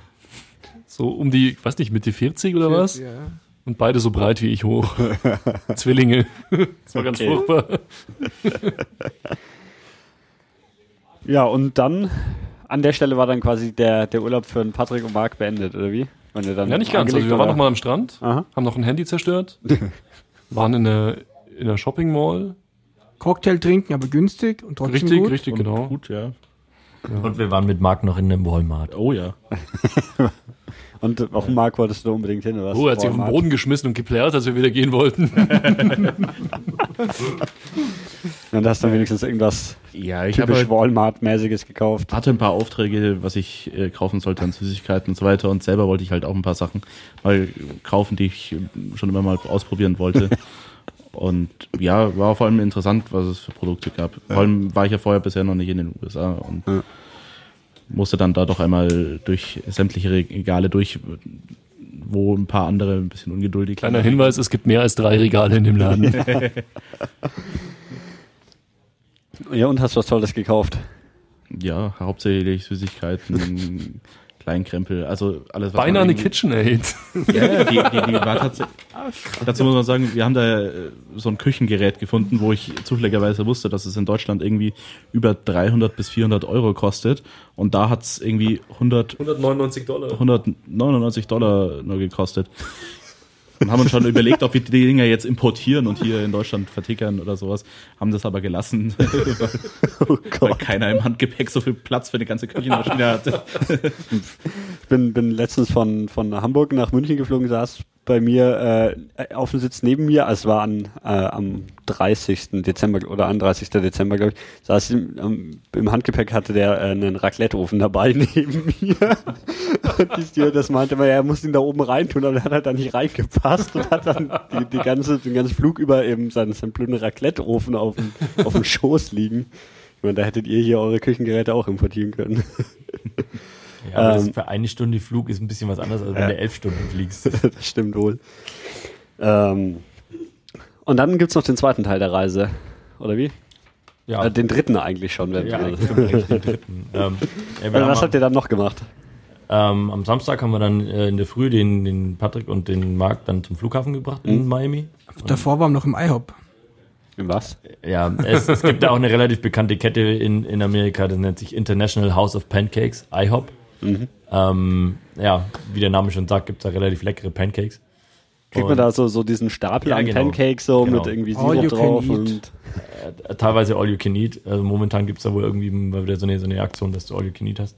so um die, weiß nicht, Mitte 40 oder was? Ja. Und beide so breit wie ich hoch. Zwillinge. Das war ganz Okay. furchtbar. Ja, und dann an der Stelle war dann quasi der, der Urlaub für Patrick und Marc beendet, oder wie? Wenn ihr dann Ja, nicht ganz. Also wir waren oder- noch mal am Strand, Aha. haben noch ein Handy zerstört, waren in der, in der Shopping Mall. Cocktail trinken, aber günstig und trotzdem Richtig, gut. richtig, Und genau. Gut, ja. Und wir waren mit Marc noch in einem Walmart. Oh ja. Und auf den Marc wolltest du unbedingt hin, oder was? Oh, er hat sich auf den. Boden geschmissen und geplärrt, als wir wieder gehen wollten. Und hast dann wenigstens irgendwas Ja, ich habe typisch halt, Walmart-mäßiges gekauft. hatte ein paar Aufträge, was ich äh, kaufen sollte an Süßigkeiten und so weiter. Und selber wollte ich halt auch ein paar Sachen mal kaufen, die ich schon immer mal ausprobieren wollte. und ja, war vor allem interessant, was es für Produkte gab. Vor allem war ich ja vorher bisher noch nicht in den USA und Ja. musste dann da doch einmal durch sämtliche Regale durch, wo ein paar andere ein bisschen ungeduldig Kleiner Hinweis, es gibt mehr als drei Regale in dem Laden. Ja, und hast was Tolles gekauft. Ja, hauptsächlich Süßigkeiten, Kleinkrempel, also alles, was Beinahe eine KitchenAid. Ja, ja, die, die, die war tatsächlich. Dazu muss man sagen, wir haben da äh, so ein Küchengerät gefunden, wo ich zufälligerweise wusste, dass es in Deutschland irgendwie über 300 bis 400 Euro kostet. Und da hat es irgendwie 100, 199 Dollar. 199 Dollar nur gekostet. Und haben uns schon überlegt, ob wir die Dinger jetzt importieren und hier in Deutschland vertickern oder sowas. Haben das aber gelassen, Oh weil keiner im Handgepäck so viel Platz für eine ganze Küchenmaschine hatte. Ich bin, bin letztens von, von Hamburg nach München geflogen, saß bei mir äh, auf dem Sitz neben mir, es war an, äh, am 30. Dezember oder 31. Dezember, glaube ich, saß im, im Handgepäck hatte der äh, einen Raclette-Ofen dabei neben mir. Und die Stewardess meinte immer, er muss ihn da oben reintun, aber der hat halt da nicht reingepasst und hat dann die, die ganze, den ganzen Flug über eben seinen, seinen blöden Raclette-Ofen auf auf dem Schoß liegen. Ich meine, da hättet ihr hier eure Küchengeräte auch importieren können. Ja, aber das Ähm, für eine Stunde Flug ist ein bisschen was anderes, als wenn du elf Stunden fliegst. das stimmt wohl. Ähm, und dann gibt's noch den zweiten Teil der Reise, oder wie? Ja, Äh, den dritten eigentlich schon. Wenn ja eigentlich den dritten. Ähm, ja, haben was habt ihr dann noch gemacht? Ähm, am Samstag haben wir dann äh, in der Früh den, den Patrick und den Marc dann zum Flughafen gebracht in Miami. Davor waren wir noch im IHOP. In was? Ja, es, es gibt da auch eine relativ bekannte Kette in, in Amerika, das nennt sich International House of Pancakes, IHOP. Ähm, ja, wie der Name schon sagt, gibt es da relativ leckere Pancakes. Kriegt man da so, so diesen Stapel Ja, an genau. Pancakes so Genau. mit irgendwie All Sirup you can drauf eat. und Äh, teilweise All You Can Eat. Also momentan gibt es da wohl irgendwie mal wieder so eine, so eine Aktion, dass du All You Can Eat hast.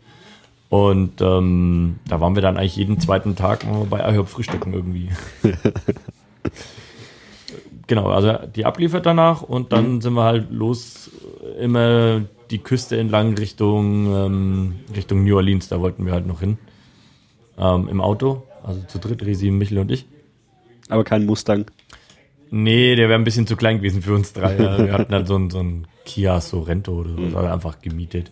Und ähm, da waren wir dann eigentlich jeden zweiten Tag bei IHOP frühstücken irgendwie. genau, also die abliefert danach und dann sind wir halt los, äh, immer die Küste entlang Richtung, ähm, Richtung New Orleans, da wollten wir halt noch hin. Ähm, Im Auto, also zu dritt, Resi, Michel und ich. aber kein Mustang. Nee, der wäre ein bisschen zu klein gewesen für uns drei. Wir hatten halt so ein, so Kia Sorento oder so, also einfach gemietet.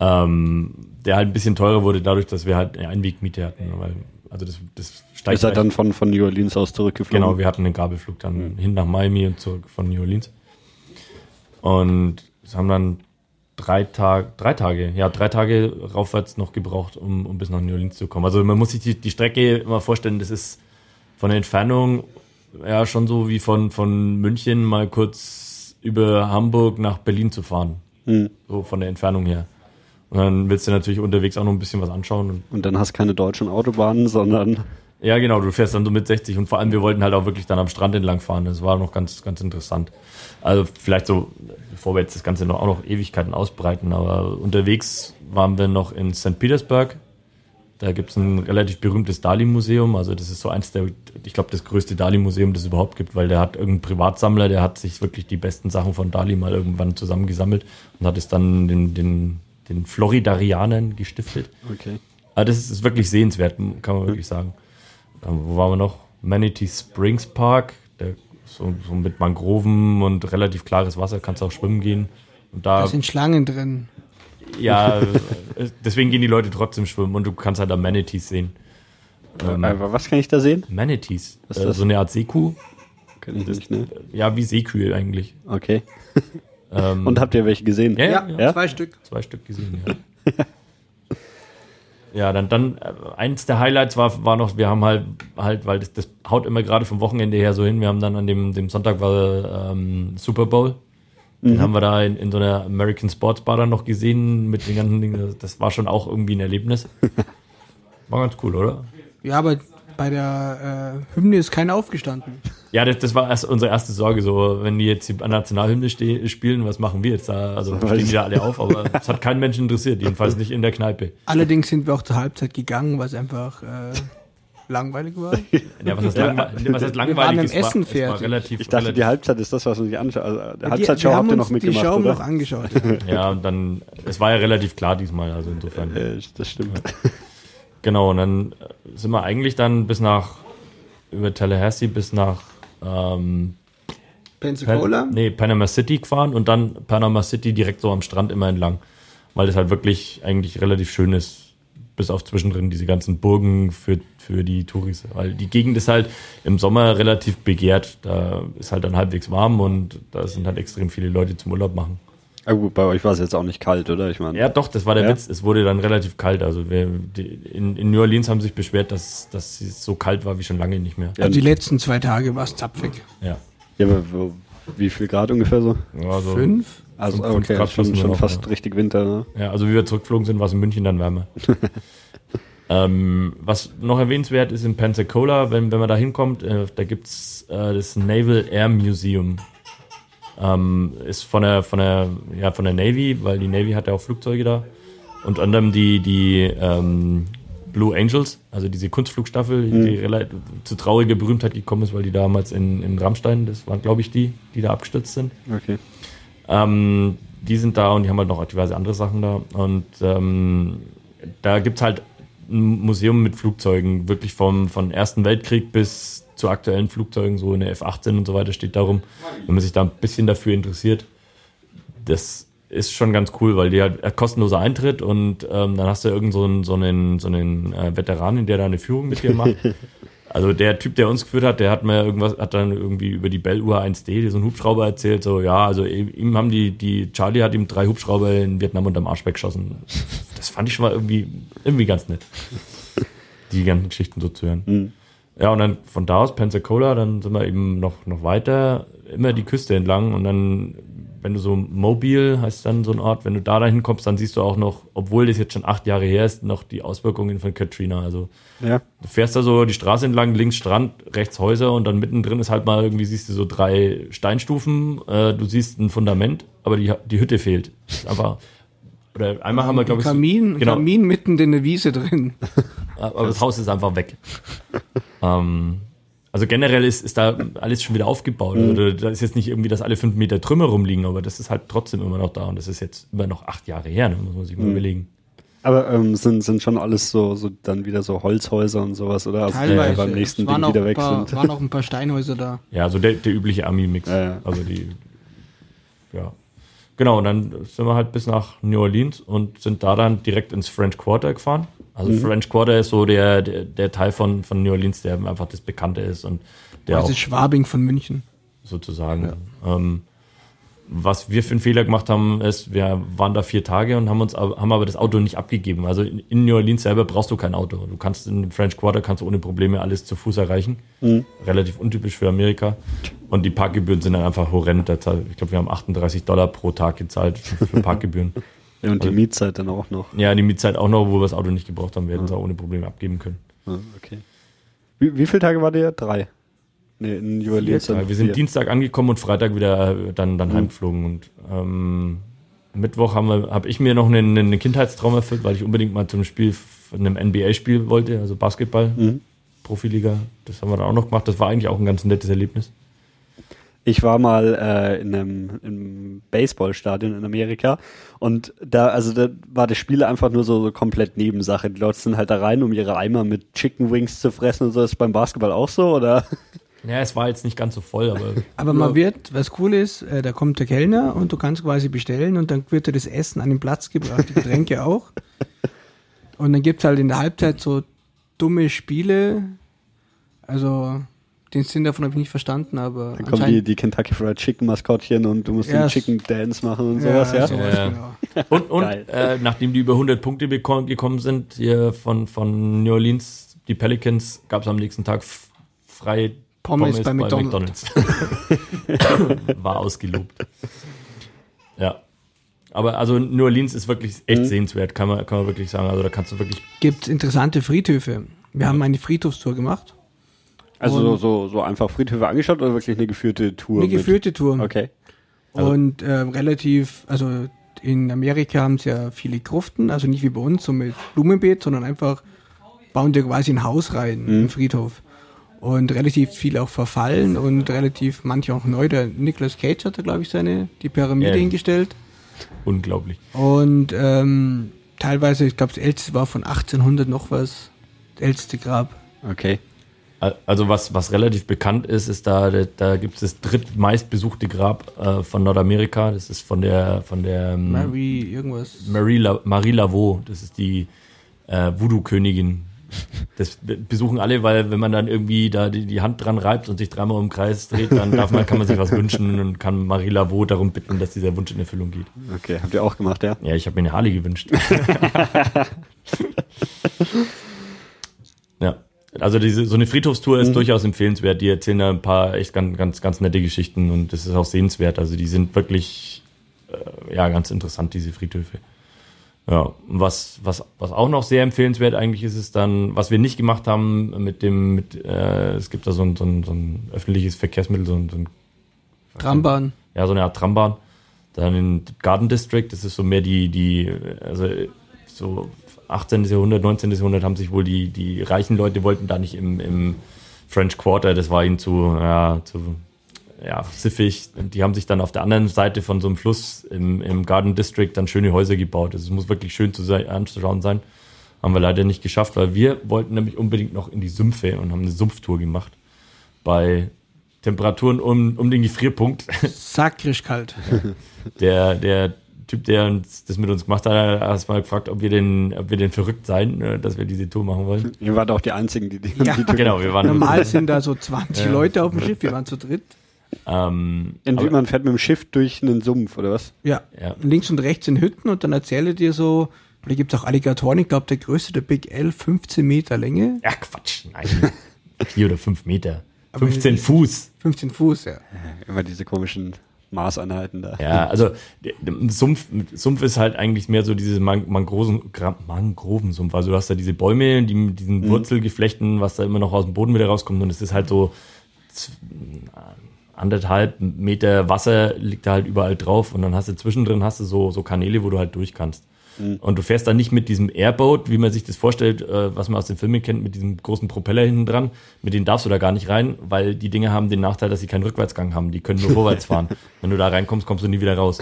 Ähm, der halt ein bisschen teurer wurde dadurch, dass wir halt eine Einwegmiete hatten. Weil, also das, das steigt seid gleich- dann von, von New Orleans aus zurückgeflogen. Genau, wir hatten einen Gabelflug dann hin nach Miami und zurück von New Orleans. Und haben dann drei Tage, drei Tage, ja, drei Tage raufwärts noch gebraucht, um, um bis nach New Orleans zu kommen. Also man muss sich die, die Strecke immer vorstellen, das ist von der Entfernung ja schon so wie von, von München mal kurz über Hamburg nach Berlin zu fahren. Hm. So von der Entfernung her. Und dann willst du natürlich unterwegs auch noch ein bisschen was anschauen und Und dann hast keine deutschen Autobahnen, sondern ja, genau, du fährst dann so mit 60 und vor allem wir wollten halt auch wirklich dann am Strand entlang fahren. Das war noch ganz, ganz interessant. Also vielleicht so, bevor wir jetzt das Ganze noch, auch noch Ewigkeiten ausbreiten, aber unterwegs waren wir noch in St. Petersburg. Da gibt's ein relativ berühmtes Dali-Museum. Also das ist so eins der, ich glaube, das größte Dali-Museum, das es überhaupt gibt, weil der hat irgendeinen Privatsammler, der hat sich wirklich die besten Sachen von Dali mal irgendwann zusammengesammelt und hat es dann den, den, den Floridarianern gestiftet. okay. Aber das ist, ist wirklich sehenswert, kann man wirklich sagen. Ähm, wo waren wir noch? Manatee Springs Park, der, so, so mit Mangroven und relativ klares Wasser, kannst auch schwimmen gehen. Und da, Da sind Schlangen drin. ja, deswegen gehen die Leute trotzdem schwimmen und du kannst halt da Manatees sehen. Ähm, was kann ich da sehen? Manatees, Was ist äh, das? so eine Art Seekuh. Kenn ich nicht, ne? Ja, wie Seekühe eigentlich. Okay. Ähm, Und habt ihr welche gesehen? ja, ja, Ja, ja, zwei Stück. zwei Stück gesehen, ja. Ja, dann, dann äh, eins der Highlights war, war noch, wir haben halt, halt, weil das, das haut immer gerade vom Wochenende her so hin, wir haben dann an dem, dem Sonntag war ähm, Super Bowl. Den haben wir da in, in so einer American Sports Bar dann noch gesehen mit den ganzen Dingen. Das- Das war schon auch irgendwie ein Erlebnis. War ganz cool, oder? Ja, aber bei der äh, Hymne ist keiner aufgestanden. Ja, das, das war erst unsere erste Sorge, so, wenn die jetzt die Nationalhymne spielen, was machen wir jetzt da? Also stehen die da alle auf, aber es hat keinen Menschen interessiert, jedenfalls nicht in der Kneipe. Allerdings sind wir auch zur Halbzeit gegangen, was einfach äh, langweilig war. Ja, was heißt, langwe was heißt langweilig? waren im Es war- Essen es war fertig. relativ, Ich dachte, relativ die Halbzeit ist das, was man sich anschaut. Also, Die- Halbzeitshow wir habt haben ihr noch mitgemacht, die Show oder? noch angeschaut. Ja, und dann, es war ja relativ klar diesmal, also insofern. Äh, das stimmt. Genau, und dann sind wir eigentlich dann bis nach, über Tallahassee bis nach, ähm, Pensacola? Pan nee, Panama City gefahren und dann Panama City direkt so am Strand immer entlang, weil das halt wirklich eigentlich relativ schön ist, bis auf zwischendrin diese ganzen Burgen für, für die Touris, weil die Gegend ist halt im Sommer relativ begehrt, da ist halt dann halbwegs warm und da sind halt extrem viele Leute zum Urlaub machen. Aber gut, bei euch war es jetzt auch nicht kalt, oder? Ich meine, Ja, doch, das war der Ja? Witz. Es wurde dann relativ kalt. Also wir, die, in, in New Orleans haben sich beschwert, dass, dass es so kalt war wie schon lange nicht mehr. Also die letzten zwei Tage war es zapfig. Ja. ja aber wie viel Grad ungefähr so? Also, Fünf? Also, Fünf okay, Grad schon, schon noch, fast ja. richtig Winter, ne? Ja, also wie wir zurückgeflogen sind, war es in München dann wärmer. ähm, was noch erwähnenswert ist in Pensacola, wenn, wenn man da hinkommt, äh, da gibt's äh, das Naval Air Museum. Ähm, ist von der, von der, ja, von der Navy, weil die Navy hat ja auch Flugzeuge da. Unter anderem die, die ähm, Blue Angels, also diese Kunstflugstaffel, die relativ zu trauriger Berühmtheit gekommen ist, weil die damals in, in Rammstein, das waren glaube ich die, die da abgestürzt sind. Okay. Ähm, die sind da und die haben halt noch diverse andere Sachen da. Und ähm, da gibt's halt ein Museum mit Flugzeugen, wirklich vom, vom Ersten Weltkrieg bis zu aktuellen Flugzeugen, so in der F-18 und so weiter steht darum, wenn man sich da ein bisschen dafür interessiert. Das ist schon ganz cool, weil die halt kostenloser Eintritt und ähm, dann hast du irgend so einen, so einen, so einen äh, Veteranen, der da eine Führung mit dir macht. Also der Typ, der uns geführt hat, der hat mir irgendwas, hat dann irgendwie über die Bell Uhr 1D, so einen Hubschrauber erzählt, so ja, also ihm ihm haben die, die Charlie hat ihm drei Hubschrauber in Vietnam unterm Arsch weggeschossen. Das fand ich schon mal irgendwie, irgendwie ganz nett. Die ganzen Geschichten so zu hören. Ja, und dann von da aus Pensacola, dann sind wir eben noch, noch weiter, immer die Küste entlang und dann, wenn du so Mobile heißt dann so ein Ort, wenn du da dahin kommst, dann siehst du auch noch, obwohl das jetzt schon acht Jahre her ist, noch die Auswirkungen von Katrina. Also Ja. Du fährst da so die Straße entlang, links Strand, rechts Häuser und dann mittendrin ist halt mal irgendwie, siehst du so drei Steinstufen, äh, du siehst ein Fundament, aber die, die Hütte fehlt. Ist einfach, oder einmal haben wir, glaube Ein ich, so- Kamin, ein genau, Kamin mitten in der Wiese drin. aber das Haus ist einfach weg. ähm, also generell ist, ist da alles schon wieder aufgebaut. Also da ist jetzt nicht irgendwie, dass alle fünf Meter Trümmer rumliegen, aber das ist halt trotzdem immer noch da und das ist jetzt immer noch acht Jahre her, ne? muss man sich mal überlegen. Aber ähm, sind, sind schon alles so, so dann wieder so Holzhäuser und sowas, oder? Also, die Teilweise. beim nächsten es waren Ding auch wieder ein weg paar, sind. waren auch ein paar Steinhäuser da. Ja, also der, der übliche Ami-Mix. Ja, ja. Also die, ja. Genau, und dann sind wir halt bis nach New Orleans und sind da dann direkt ins French Quarter gefahren. Also Mhm. French Quarter ist so der, der, der Teil von, von New Orleans, der einfach das Bekannte ist und der Das auch ist Schwabing von München. sozusagen. Ähm, was wir für einen Fehler gemacht haben, ist, wir waren da vier Tage und haben uns aber- haben aber das Auto nicht abgegeben. Also in, New Orleans selber brauchst du kein Auto. Du kannst in French Quarter kannst du ohne Probleme alles zu Fuß erreichen. Relativ untypisch für Amerika. Und die Parkgebühren sind dann einfach horrend. Ich glaube, wir haben 38 Dollar pro Tag gezahlt für Parkgebühren. Ja, und die Also- Mietzeit dann auch noch. ja, die Mietzeit auch noch, wo wir das Auto nicht gebraucht haben. Wir hätten es auch ohne Probleme abgeben können. Okay. Wie, wie viele Tage war der? Drei. Nee, in New Orleans. Ja, dann wir sind. Dienstag angekommen und Freitag wieder äh, dann, dann heimgeflogen. Und ähm, Mittwoch habe ich mir noch einen, einen Kindheitstraum erfüllt, weil ich unbedingt mal zum Spiel, von einem NBA-Spiel wollte, also Basketball, Mhm. Profiliga. Das haben wir dann auch noch gemacht. Das war eigentlich auch ein ganz nettes Erlebnis. Ich war mal äh, in einem im Baseballstadion in Amerika und da, also da war das Spiel einfach nur so, so komplett Nebensache. Die Leute sind halt da rein, um ihre Eimer mit Chicken Wings zu fressen und so. Ist beim Basketball auch so, oder? Ja, es war jetzt nicht ganz so voll, aber Aber man wird, was cool ist, äh, da kommt der Kellner und du kannst quasi bestellen und dann wird dir das Essen an den Platz gebracht, die Getränke auch. Und dann gibt's halt in der Halbzeit so dumme Spiele. Also Den Sinn davon habe ich nicht verstanden, aber Dann kommen die, die Kentucky Fried Chicken Maskottchen und du musst Ja, den Chicken Dance machen und sowas, ja? sowas, Ja. genau. Und, und äh, nachdem die über 100 Punkte bekommen, gekommen sind hier von, von New Orleans, die Pelicans, gab es am nächsten Tag f- frei Pommes bei McDonald's. McDonald's. War ausgelobt. Ja. Aber also New Orleans ist wirklich echt Mhm. sehenswert, kann man, kann man wirklich sagen. Also da kannst du wirklich Gibt interessante Friedhöfe. Wir haben eine Friedhofstour gemacht. Also so, so, so einfach Friedhöfe angeschaut oder wirklich eine geführte Tour? Eine mit- geführte Tour. Okay. Und äh, relativ, also in Amerika haben sie ja viele Gruften, also nicht wie bei uns, so mit Blumenbeet, sondern einfach bauen dir quasi ein Haus rein im Friedhof. Und relativ viel auch verfallen und relativ manche auch neu. Der Nicolas Cage hat da, glaube ich, seine, die Pyramide Ja. hingestellt. unglaublich. Und ähm, teilweise, ich glaube, das älteste war von 1800 noch was, das älteste Grab. Okay. Also was, was relativ bekannt ist, ist da, da gibt es das drittmeistbesuchte Grab äh, von Nordamerika. Das ist von der von der ähm, Mary, irgendwas. Marie, La, Marie Laveau. Das ist die äh, Voodoo-Königin. Das besuchen alle, weil wenn man dann irgendwie da die, die Hand dran reibt und sich dreimal im Kreis dreht, dann darf man, kann man sich was wünschen und kann Marie Laveau darum bitten, dass dieser Wunsch in Erfüllung geht. Okay, habt ihr auch gemacht, ja? Ja, ich habe mir eine Harley gewünscht. ja. Also diese, so eine Friedhofstour ist durchaus empfehlenswert. Die erzählen da ein paar echt ganz, ganz, ganz nette Geschichten und das ist auch sehenswert. Also die sind wirklich äh, ja ganz interessant, diese Friedhöfe. Ja, was, was, was auch noch sehr empfehlenswert eigentlich ist, ist dann, was wir nicht gemacht haben mit dem, mit, äh, es gibt da so ein, so ein, so ein öffentliches Verkehrsmittel, so ein, so ein Trambahn. ja, so eine Art Trambahn. Dann in Garden District, das ist so mehr die, die, also so 18. Jahrhundert, 19. Jahrhundert haben sich wohl die, die reichen Leute wollten da nicht im, im French Quarter, das war ihnen zu, ja, zu, ja, siffig. Die haben sich dann auf der anderen Seite von so einem Fluss im, im Garden District dann schöne Häuser gebaut. Also es muss wirklich schön zu sein, anzuschauen sein. Haben wir leider nicht geschafft, weil wir wollten nämlich unbedingt noch in die Sümpfe und haben eine Sumpftour gemacht. Bei Temperaturen um, um den Gefrierpunkt. Sakrisch kalt. Der, der Typ, der uns das mit uns gemacht hat, hat erstmal gefragt, ob wir denn, ob wir denn verrückt seien, äh, dass wir diese Tour machen wollen. Ihr wart auch die Einzigen, die die, Ja. die Tour Genau, wir waren Normal sind da so 20 Ja. Leute auf dem Schiff, wir waren zu dritt. Ähm, aber- man fährt mit dem Schiff durch einen Sumpf, oder was? Ja. Ja. Links und rechts sind Hütten und dann erzähle dir so, da gibt es auch Alligatoren, ich glaube der größte, der Big L, 15 Meter Länge, ja, Quatsch, nein. Vier oder fünf Meter. Aber 15 die- Fuß. 15 Fuß, ja. Immer diese komischen Maßeinheiten da. Ja, also Sumpf, Sumpf ist halt eigentlich mehr so dieses Man Mangroven, Gra- Mangrovensumpf. Also du hast da diese Bäume, die mit diesen Wurzelgeflechten, was da immer noch aus dem Boden wieder rauskommt und es ist halt so anderthalb Meter Wasser liegt da halt überall drauf und dann hast du zwischendrin hast du so, so Kanäle, wo du halt durch kannst. Und du fährst dann nicht mit diesem Airboat, wie man sich das vorstellt, äh, was man aus den Filmen kennt, mit diesem großen Propeller hinten dran. Mit denen darfst du da gar nicht rein, weil die Dinge haben den Nachteil, dass sie keinen Rückwärtsgang haben. Die können nur vorwärts fahren. Wenn du da reinkommst, kommst du nie wieder raus.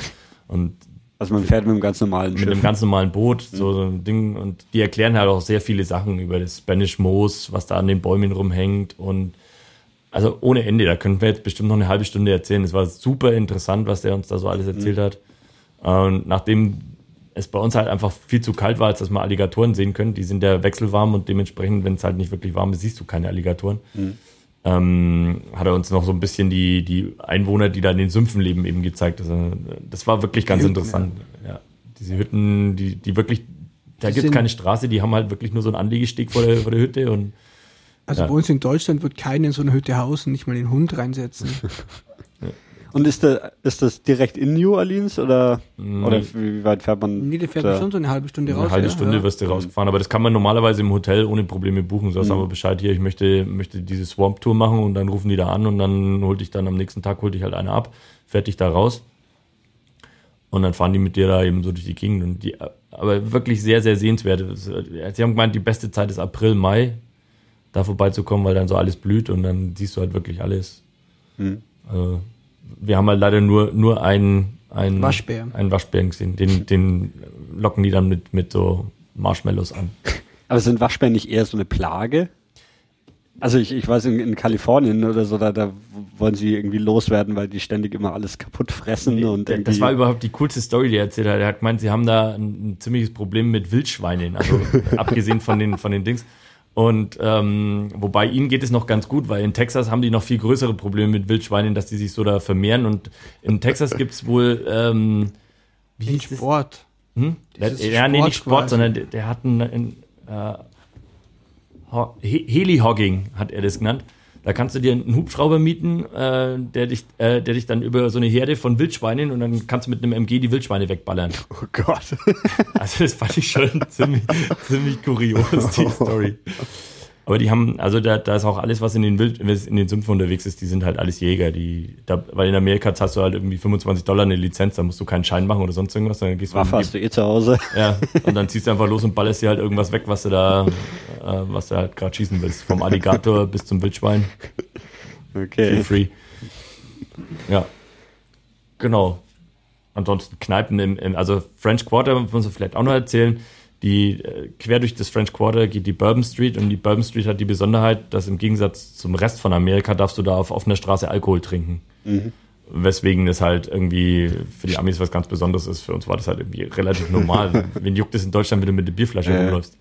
Und Also man fährt mit einem ganz normalen mit Schiff. einem ganz normalen Boot, so, so ein Ding. Und die erklären halt auch sehr viele Sachen über das Spanish Moos, was da an den Bäumen rumhängt und also ohne Ende. Da könnten wir jetzt bestimmt noch eine halbe Stunde erzählen. Es war super interessant, was der uns da so alles erzählt hat. Und nachdem es bei uns halt einfach viel zu kalt war, als dass man Alligatoren sehen können, die sind ja wechselwarm und dementsprechend, wenn es halt nicht wirklich warm ist, siehst du keine Alligatoren. Ähm, hat er uns noch so ein bisschen die, die Einwohner, die da in den Sümpfen leben, eben gezeigt. Also, das war wirklich ganz Hütten, interessant. Ja. Diese Hütten, die, die wirklich, da gibt es keine Straße, die haben halt wirklich nur so einen Anlegesteg vor der, vor der Hütte und Also Ja. bei uns in Deutschland wird keiner in so eine Hütte hausen, nicht mal den Hund reinsetzen. Und ist, da, ist das direkt in New Orleans oder, Mm. oder wie weit fährt man? Nee, der fährt da? schon so eine halbe Stunde raus. eine halbe ja, Stunde ja. wirst du rausgefahren. Aber das kann man normalerweise im Hotel ohne Probleme buchen. Sagst Mhm. aber Bescheid hier, ich möchte, möchte diese Swamp-Tour machen und dann rufen die da an und dann holt dich dann am nächsten Tag, holt dich halt einer ab, fährt dich da raus. Und dann fahren die mit dir da eben so durch die Gegend. Und die, aber wirklich sehr, sehr sehenswert. Sie haben gemeint, die beste Zeit ist April, Mai, da vorbeizukommen, weil dann so alles blüht und dann siehst du halt wirklich alles. Mhm. Also, wir haben halt leider nur, nur einen, einen Waschbär. Einen Waschbären gesehen. Den, den locken die dann mit, mit so Marshmallows an. Aber sind Waschbären nicht eher so eine Plage? Also ich, ich weiß, in, in Kalifornien oder so, da, da wollen sie irgendwie loswerden, weil die ständig immer alles kaputt fressen und irgendwie... das war überhaupt die coolste Story, die er erzählt hat. Er hat gemeint, sie haben da ein, ein ziemliches Problem mit Wildschweinen, also abgesehen von den, von den Dings. Und ähm, wobei ihnen geht es noch ganz gut, weil in Texas haben die noch viel größere Probleme mit Wildschweinen, dass die sich so da vermehren. Und in Texas gibt's wohl ähm, wie Den? Sport. Hm? Der, Dieses ja, nee, nicht Sport, quasi. sondern der, der hat einen, einen äh, Ho- He- Heli-Hogging, hat er das genannt. Da kannst du dir einen Hubschrauber mieten, äh, der, dich, äh, der dich dann über so eine Herde von Wildschweinen und dann kannst du mit einem MG die Wildschweine wegballern. Oh Gott. Also das fand ich schon ziemlich, ziemlich kurios, die Story. Aber die haben, also da, da ist auch alles, was in den Wild, in den Sümpfen unterwegs ist, die sind halt alles Jäger. Die, da, weil in Amerika zahlst du halt irgendwie 25 Dollar eine Lizenz, da musst du keinen Schein machen oder sonst irgendwas, dann gehst du Waffe hast du eh zu Hause. ja, und dann ziehst du einfach los und ballerst dir halt irgendwas weg, was du da, äh, was du halt gerade schießen willst. Vom Alligator bis zum Wildschwein. Feel Okay. free. Ja. Genau. Ansonsten Kneipen im, im also French Quarter muss man vielleicht auch noch erzählen. Die äh, quer durch das French Quarter geht die Bourbon Street und die Bourbon Street hat die Besonderheit, dass im Gegensatz zum Rest von Amerika darfst du da auf offener Straße Alkohol trinken. Weswegen das halt irgendwie für die Amis was ganz Besonderes ist. Für uns war das halt irgendwie relativ normal. Wen juckt es in Deutschland, wenn du mit der Bierflasche Ja. rumläufst?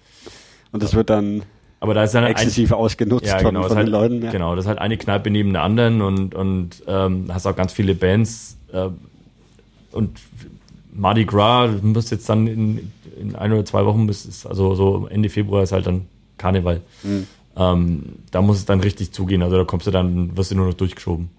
Und das wird dann Aber da ist dann ein, exzessiv ausgenutzt ja, von, genau, von das den ist Leuten. halt, Ja. Genau, das ist halt eine Kneipe neben der anderen und, und ähm, hast auch ganz viele Bands. Äh, und Mardi Gras du musst jetzt dann in, in ein oder zwei Wochen, bis also so Ende Februar ist halt dann Karneval. Mhm. Ähm, da muss es dann richtig zugehen. Also da kommst du dann, wirst du nur noch durchgeschoben.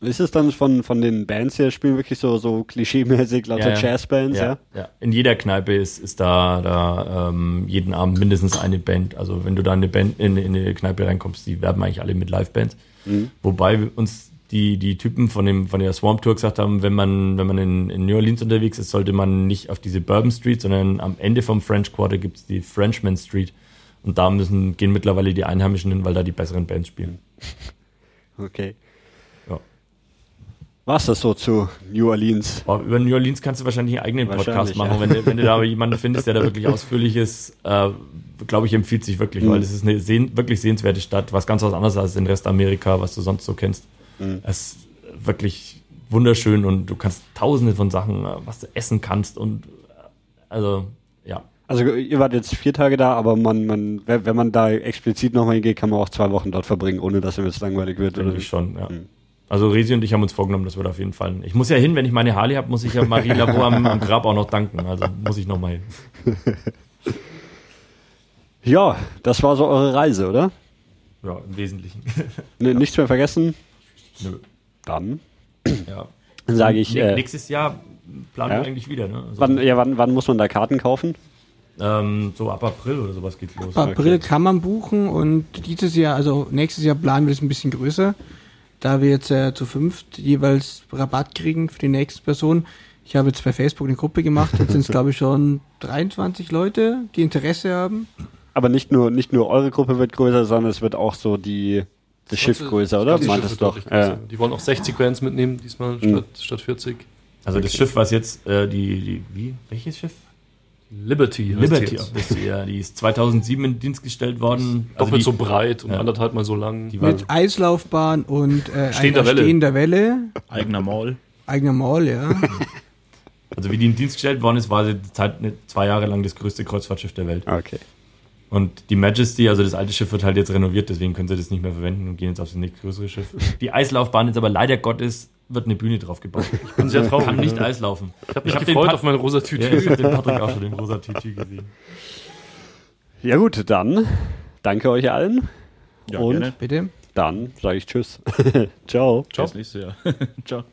Ist es dann von, von den Bands her, spielen wirklich so, so klischeemäßig lauter Ja, ja. Jazzbands, ja? Ja. In jeder Kneipe ist, ist da, da ähm, jeden Abend mindestens eine Band. Also wenn du da in eine, Band, in, in eine Kneipe reinkommst, die werben eigentlich alle mit Livebands. Wobei wir uns die, die Typen von, dem, von der Swamp Tour gesagt haben, wenn man, wenn man in, in New Orleans unterwegs ist, sollte man nicht auf diese Bourbon Street, sondern am Ende vom French Quarter gibt's die Frenchman Street. Und da müssen, gehen mittlerweile die Einheimischen hin, weil da die besseren Bands spielen. Okay. Ja. War's das so zu New Orleans? Aber über New Orleans kannst du wahrscheinlich einen eigenen Podcast machen. ja. Wenn, du, wenn du da jemanden findest, der da wirklich ausführlich ist, äh, glaube ich, empfiehlt sich wirklich, weil es ist eine sehen, wirklich sehenswerte Stadt, was ganz was anderes als in Restamerika, was du sonst so kennst. Es ist wirklich wunderschön und du kannst tausende von Sachen, was du essen kannst und also, ja. Also ihr wart jetzt vier Tage da, aber man, man, wenn man da explizit nochmal hingeht, kann man auch zwei Wochen dort verbringen, ohne dass jetzt langweilig wird. Denke ich schon, ja. Also Resi und ich haben uns vorgenommen, das wird auf jeden Fall. Ich muss ja hin, wenn ich meine Harley habe, muss ich ja Marie Lavo am, am Grab auch noch danken. Also muss ich nochmal hin. Ja, das war so eure Reise, oder? Ja, im Wesentlichen. Ne, Nichts mehr vergessen? Nö. Dann Ja. sage ich, äh, nächstes Jahr planen ja? wir eigentlich wieder, ne? Also, wann, ja, wann, wann muss man da Karten kaufen? ähm, so ab April oder sowas geht's los. April kann man buchen und dieses Jahr, also nächstes Jahr planen wir es ein bisschen größer, da wir jetzt äh, zu fünft jeweils Rabatt kriegen für die nächste Person. Ich habe jetzt bei Facebook eine Gruppe gemacht, jetzt sind es glaube ich schon 23 Leute, die Interesse haben. Aber nicht nur, nicht nur eure Gruppe wird größer, sondern es wird auch so die, das Schiff größer, oder? Die, Meintest doch. Ja. die wollen auch 60 Bands mitnehmen, diesmal statt, statt 40. Also das Schiff, was jetzt, äh, die, die, wie, welches Schiff? Liberty Liberty, die das ja, die ist 2007 in Dienst gestellt worden. Also Doppelt die, so breit und Ja. anderthalb mal so lang. Die war- Mit Eislaufbahn und äh, Stehender einer Welle. stehender Welle, Eigener Mall. eigener Mall, ja. Also wie die in Dienst gestellt worden ist, war sie Zeit, zwei Jahre lang das größte Kreuzfahrtschiff der Welt. Okay. Und die Majesty, also das alte Schiff, wird halt jetzt renoviert, deswegen können sie das nicht mehr verwenden und gehen jetzt auf das nächstgrößere Schiff. Die Eislaufbahn ist aber leider Gottes, wird eine Bühne drauf gebaut. Ich bin sehr traurig. Kann nicht Eislaufen. Ich habe mich hab den gefreut auf mein rosa Ja, Tütü. ich habe den Patrick auch schon im rosa Tütü gesehen. Ja gut, dann danke euch allen. Ja, Und? gerne. Bitte. Dann sage ich Tschüss. Ciao. Ciao. Bis nächstes Jahr. Ciao.